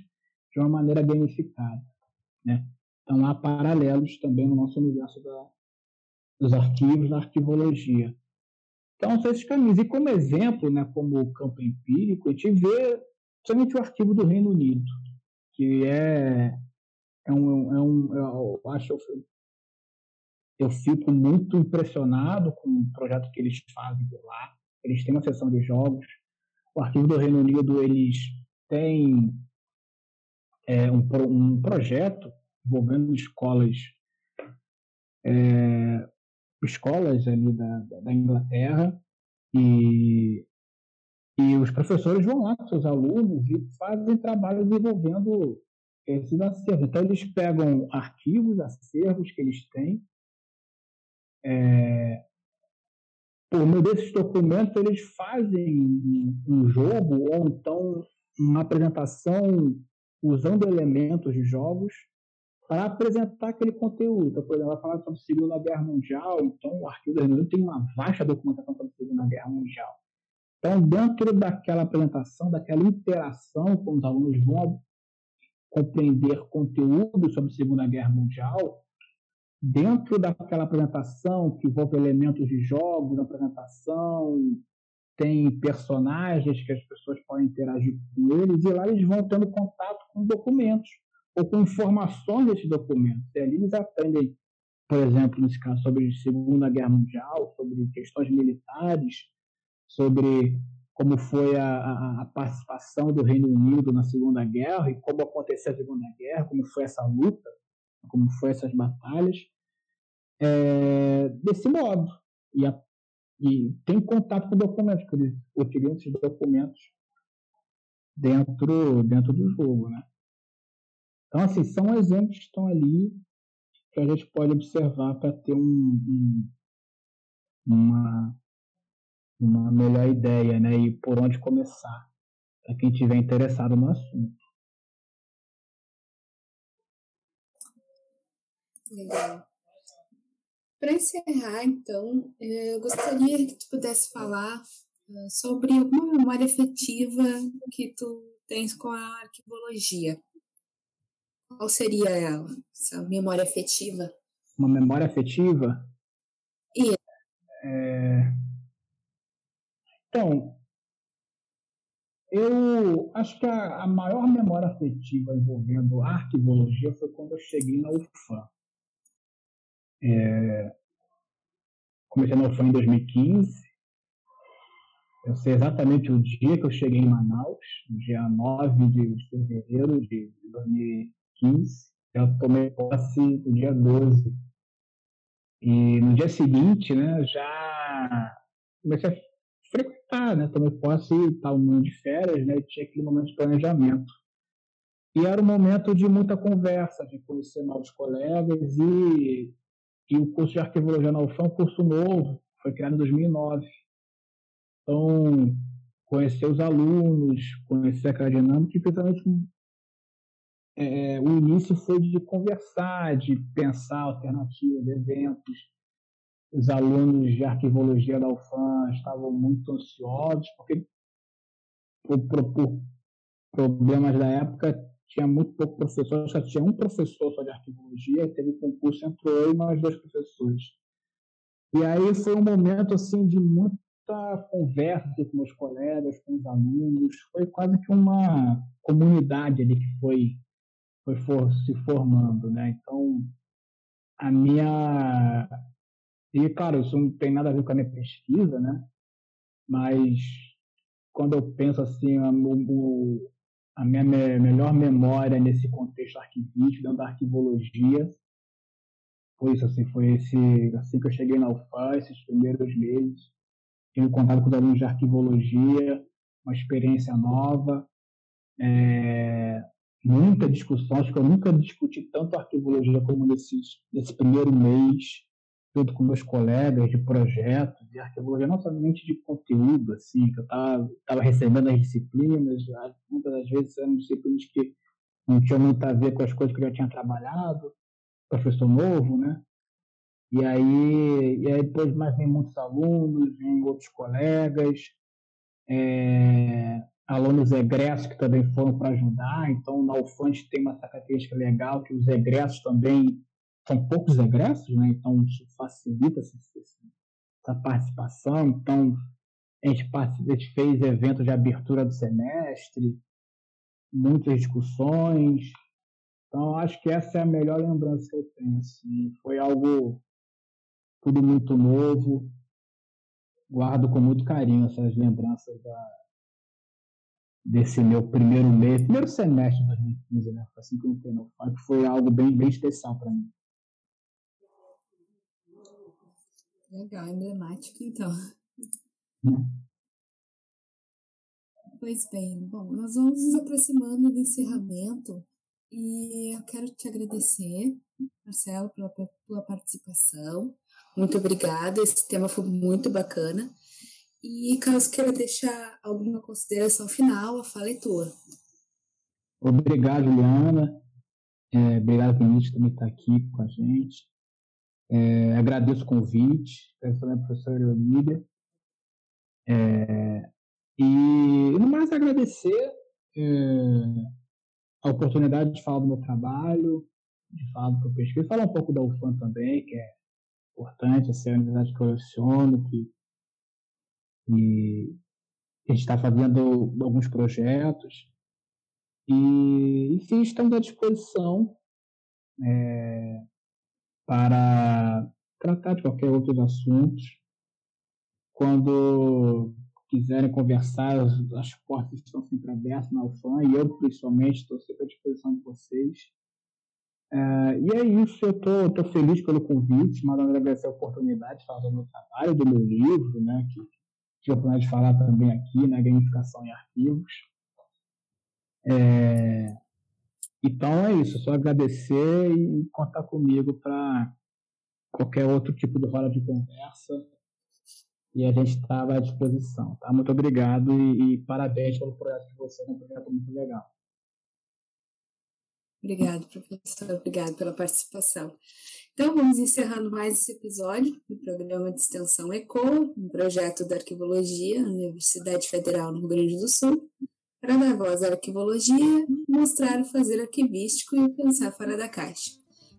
de uma maneira gamificada, né? Então há paralelos também no nosso universo da, dos arquivos, da arquivologia. Então são esses caminhos. E como exemplo, né, como campo empírico, a gente vê principalmente o arquivo do Reino Unido, que é, é um, é um eu acho eu fico muito impressionado com o projeto que eles fazem por lá. Eles têm uma seção de jogos. O arquivo do Reino Unido eles têm é, um, um projeto envolvendo escolas é, escolas ali da, da Inglaterra e e os professores vão lá com seus alunos e fazem trabalho desenvolvendo esses acervos. Então, eles pegam arquivos, acervos que eles têm. É, por meio desses documentos, eles fazem um jogo ou então uma apresentação usando elementos de jogos para apresentar aquele conteúdo. Então, por exemplo, ela fala sobre a Segunda Guerra Mundial, então o arquivo da Reunião tem uma vasta documentação sobre a Segunda Guerra Mundial. Então, dentro daquela apresentação, daquela interação com os alunos vão compreender conteúdo sobre a Segunda Guerra Mundial, dentro daquela apresentação que envolve elementos de jogos, apresentação, tem personagens que as pessoas podem interagir com eles, e lá eles vão tendo contato com documentos ou com informações desses documentos. E ali eles aprendem, por exemplo, nesse caso, sobre a Segunda Guerra Mundial, sobre questões militares, sobre como foi a, a, participação do Reino Unido na Segunda Guerra e como aconteceu a Segunda Guerra, como foi essa luta, como foi essas batalhas, é, desse modo. E, a, e, tem contato com documentos, que eles utilizam esses documentos dentro, dentro do jogo, né? Então, assim, são exemplos que estão ali que a gente pode observar para ter um, um, uma uma melhor ideia, né? E por onde começar, para quem estiver interessado no assunto. Legal. Para encerrar, então, eu gostaria que tu pudesse falar eh, sobre alguma memória afetiva que tu tens com a arquivologia. Qual seria ela, essa memória afetiva? Uma memória afetiva? Isso. É, então, eu acho que a, a, maior memória afetiva envolvendo arquivologia foi quando eu cheguei na UFAM. É, comecei na UFAM em 2015. Eu sei exatamente o dia que eu cheguei em Manaus, dia 9 de fevereiro de 2015. Eu tomei posse no dia 12. E no dia seguinte, né, já comecei a frequentar, né? Tomei posse e tal, no de férias, né? E tinha aquele momento de planejamento. E era um momento de muita conversa, de conhecer novos colegas e, e o curso de arquivologia na UFAM é um curso novo, foi criado em 2009. Então, conhecer os alunos, conhecer aquela dinâmica, e principalmente é, o início foi de conversar, de pensar alternativas, eventos. Os alunos de arquivologia da UFAM estavam muito ansiosos, porque por, por, problemas da época tinha muito pouco professor, só tinha um professor só de arquivologia, teve concurso, entrou eu e mais dois professores. E aí foi um momento assim de muita conversa com meus colegas, com os alunos, foi quase que uma comunidade ali que foi foi for, se formando, né? Então a minha e claro isso não tem nada a ver com a minha pesquisa, né? Mas quando eu penso assim a, a minha me, melhor memória nesse contexto arquivístico, dentro da arquivologia, foi isso assim, foi esse assim que eu cheguei na UFA, esses primeiros meses, tive contato com os alunos de arquivologia, uma experiência nova, é, muita discussão, acho que eu nunca discuti tanto arquivologia como nesse, nesse primeiro mês, junto com meus colegas de projetos, de arquivologia, não somente de conteúdo, assim, que eu estava recebendo as disciplinas, muitas das vezes eram disciplinas que não tinham muito a ver com as coisas que eu já tinha trabalhado, professor novo, né? E aí, e aí depois mais vem muitos alunos, vem outros colegas, é, alunos egressos que também foram para ajudar. Então, na UFANT tem uma característica legal que os egressos também são poucos egressos, né? Então, isso facilita essa participação. Então, a gente, a gente fez eventos de abertura do semestre, muitas discussões. Então, acho que essa é a melhor lembrança que eu tenho. Assim. Foi algo tudo muito novo. Guardo com muito carinho essas lembranças da, desse meu primeiro mês, primeiro semestre de 2015, né? Assim que eu entrei Foi algo bem, bem especial para mim. Legal, emblemático, então. Pois bem, bom, nós vamos nos aproximando do encerramento e eu quero te agradecer, Marcelo, pela, pela participação. Muito obrigada, esse tema foi muito bacana. E caso queira deixar alguma consideração final, a fala é tua. Obrigado, Juliana. É, obrigado pelo convite também estar aqui com a gente. É, agradeço o convite, agradeço a professora Olívia. É, e, no mais, agradecer é, a oportunidade de falar do meu trabalho, de falar do que eu pesquiso, falar um pouco da UFAM também, que é importante, essa é a universidade que eu leciono, que e a gente está fazendo alguns projetos. E, enfim, estamos à disposição é, para tratar de qualquer outros assuntos. Quando quiserem conversar, as, as portas estão sempre abertas na UFAM e eu, principalmente, estou sempre à disposição de vocês. É, e é isso, eu estou feliz pelo convite, mas agradecer a oportunidade de falar do meu trabalho, do meu livro, né, que tive a oportunidade de falar também aqui na gamificação em arquivos. É, então é isso, só agradecer e contar comigo para qualquer outro tipo de roda de conversa e a gente estava à disposição. Tá? Muito obrigado e, e parabéns pelo projeto de vocês, é um projeto muito legal. Obrigado, professor. Obrigado pela participação. Então, vamos encerrando mais esse episódio do programa de extensão ECO, um projeto da Arquivologia, Universidade Federal no Rio Grande do Sul, para dar voz à arquivologia, mostrar o fazer arquivístico e pensar fora da caixa.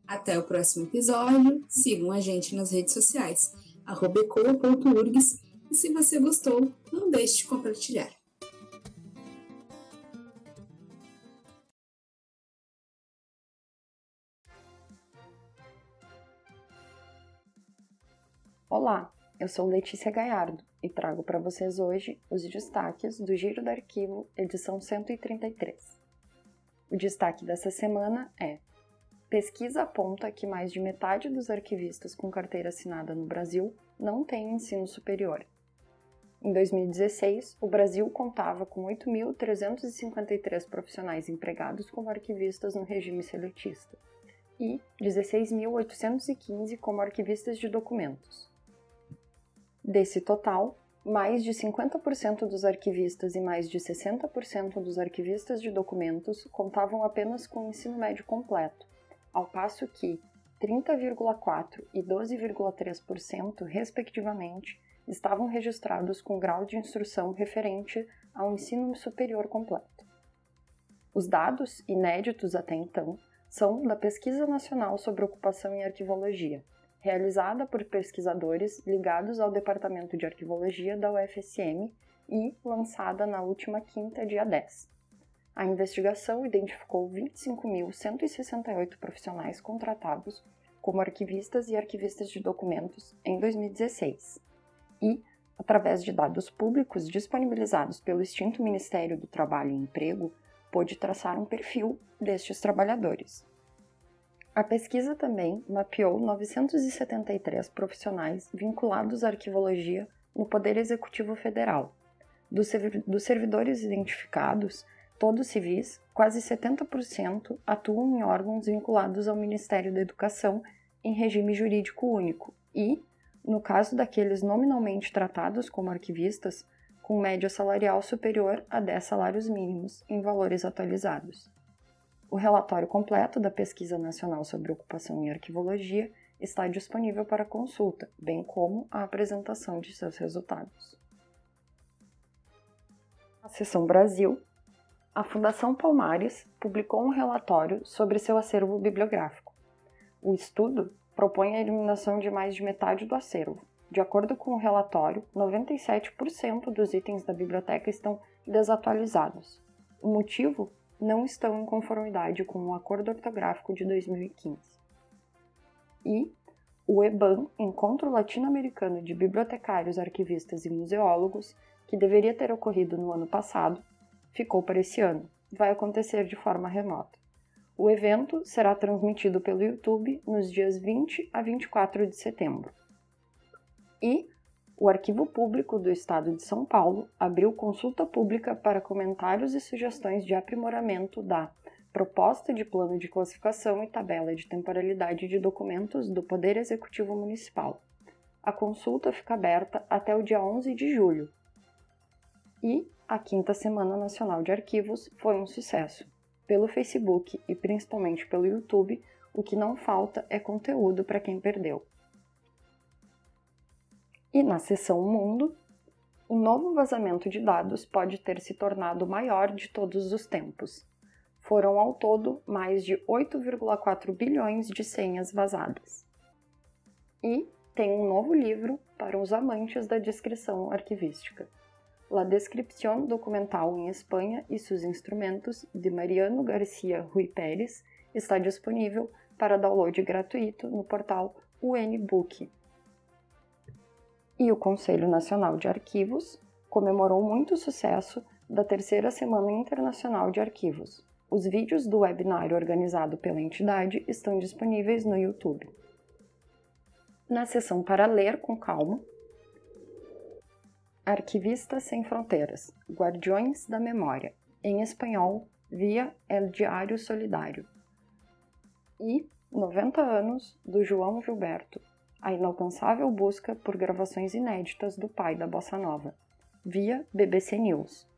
Até o próximo episódio. Sigam a gente nas redes sociais, ecoa.urgs, e se você gostou, não deixe de compartilhar. Olá, eu sou Letícia Gaiardo e trago para vocês hoje os destaques do Giro do Arquivo, edição 133. O destaque dessa semana é: Pesquisa aponta que mais de metade dos arquivistas com carteira assinada no Brasil não tem ensino superior. Em 2016, o Brasil contava com 8.353 profissionais empregados como arquivistas no regime seletista e 16.815 como arquivistas de documentos. Desse total, mais de 50% dos arquivistas e mais de 60% dos arquivistas de documentos contavam apenas com o ensino médio completo, ao passo que 30,4% e 12,3%, respectivamente, estavam registrados com grau de instrução referente ao ensino superior completo. Os dados, inéditos até então, são da Pesquisa Nacional sobre Ocupação em Arquivologia, realizada por pesquisadores ligados ao Departamento de Arquivologia da UFSM e lançada na última quinta, dia 10. A investigação identificou 25.168 profissionais contratados como arquivistas e arquivistas de documentos em 2016 e, através de dados públicos disponibilizados pelo extinto Ministério do Trabalho e Emprego, pôde traçar um perfil destes trabalhadores. A pesquisa também mapeou 973 profissionais vinculados à arquivologia no Poder Executivo Federal. Dos, servidores identificados, todos civis, quase 70% atuam em órgãos vinculados ao Ministério da Educação em regime jurídico único e, no caso daqueles nominalmente tratados como arquivistas, com média salarial superior a 10 salários mínimos em valores atualizados. O relatório completo da Pesquisa Nacional sobre Ocupação em Arquivologia está disponível para consulta, bem como a apresentação de seus resultados. Na seção Brasil, a Fundação Palmares publicou um relatório sobre seu acervo bibliográfico. O estudo propõe a eliminação de mais de metade do acervo. De acordo com o relatório, 97% dos itens da biblioteca estão desatualizados. O motivo não estão em conformidade com o Acordo Ortográfico de 2015. E o EBAN, Encontro Latino-Americano de Bibliotecários, Arquivistas e Museólogos, que deveria ter ocorrido no ano passado, ficou para esse ano. Vai acontecer de forma remota. O evento será transmitido pelo YouTube nos dias 20 a 24 de setembro. E o Arquivo Público do Estado de São Paulo abriu consulta pública para comentários e sugestões de aprimoramento da Proposta de Plano de Classificação e Tabela de Temporalidade de Documentos do Poder Executivo Municipal. A consulta fica aberta até o dia 11 de julho. E a Quinta Semana Nacional de Arquivos foi um sucesso. Pelo Facebook e principalmente pelo YouTube, o que não falta é conteúdo para quem perdeu. E na seção Mundo, o novo vazamento de dados pode ter se tornado o maior de todos os tempos. Foram ao todo mais de 8,4 bilhões de senhas vazadas. E tem um novo livro para os amantes da descrição arquivística. La Descripción Documental em Espanha e seus instrumentos, de Mariano Garcia Rui Pérez, está disponível para download gratuito no portal UNBook, e o Conselho Nacional de Arquivos comemorou muito sucesso da terceira Semana Internacional de Arquivos. Os vídeos do webinário organizado pela entidade estão disponíveis no YouTube. Na seção para ler com calma, Arquivistas Sem Fronteiras, Guardiões da Memória, em espanhol, via El Diário Solidário. E 90 anos do João Gilberto, a inalcançável busca por gravações inéditas do pai da bossa nova, via BBC News.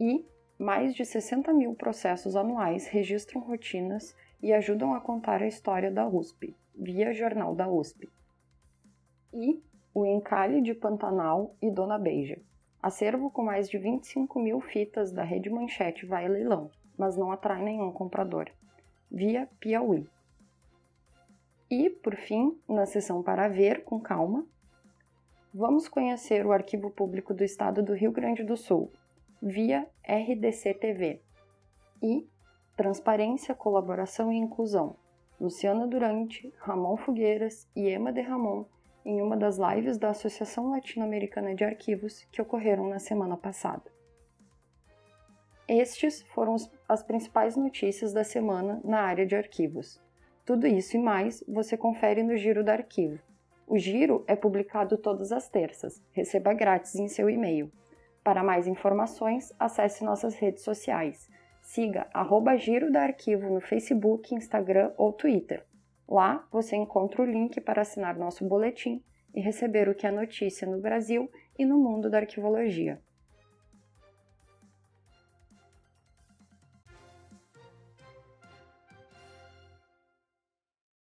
E mais de 60 mil processos anuais registram rotinas e ajudam a contar a história da USP, via Jornal da USP. E o Encalhe de Pantanal e Dona Beija, acervo com mais de 25 mil fitas da Rede Manchete vai a leilão, mas não atrai nenhum comprador, via Piauí. E, por fim, na seção para ver com calma, vamos conhecer o Arquivo Público do Estado do Rio Grande do Sul, via RDC TV. E Transparência, Colaboração e Inclusão, Luciana Durante, Ramon Fogueiras e Emma de Ramon, em uma das lives da Associação Latino-Americana de Arquivos que ocorreram na semana passada. Estes foram as principais notícias da semana na área de arquivos. Tudo isso e mais você confere no Giro do Arquivo. O Giro é publicado todas as terças. Receba grátis em seu e-mail. Para mais informações, acesse nossas redes sociais. Siga arroba Giro da Arquivo no Facebook, Instagram ou Twitter. Lá você encontra o link para assinar nosso boletim e receber o que é notícia no Brasil e no mundo da arquivologia.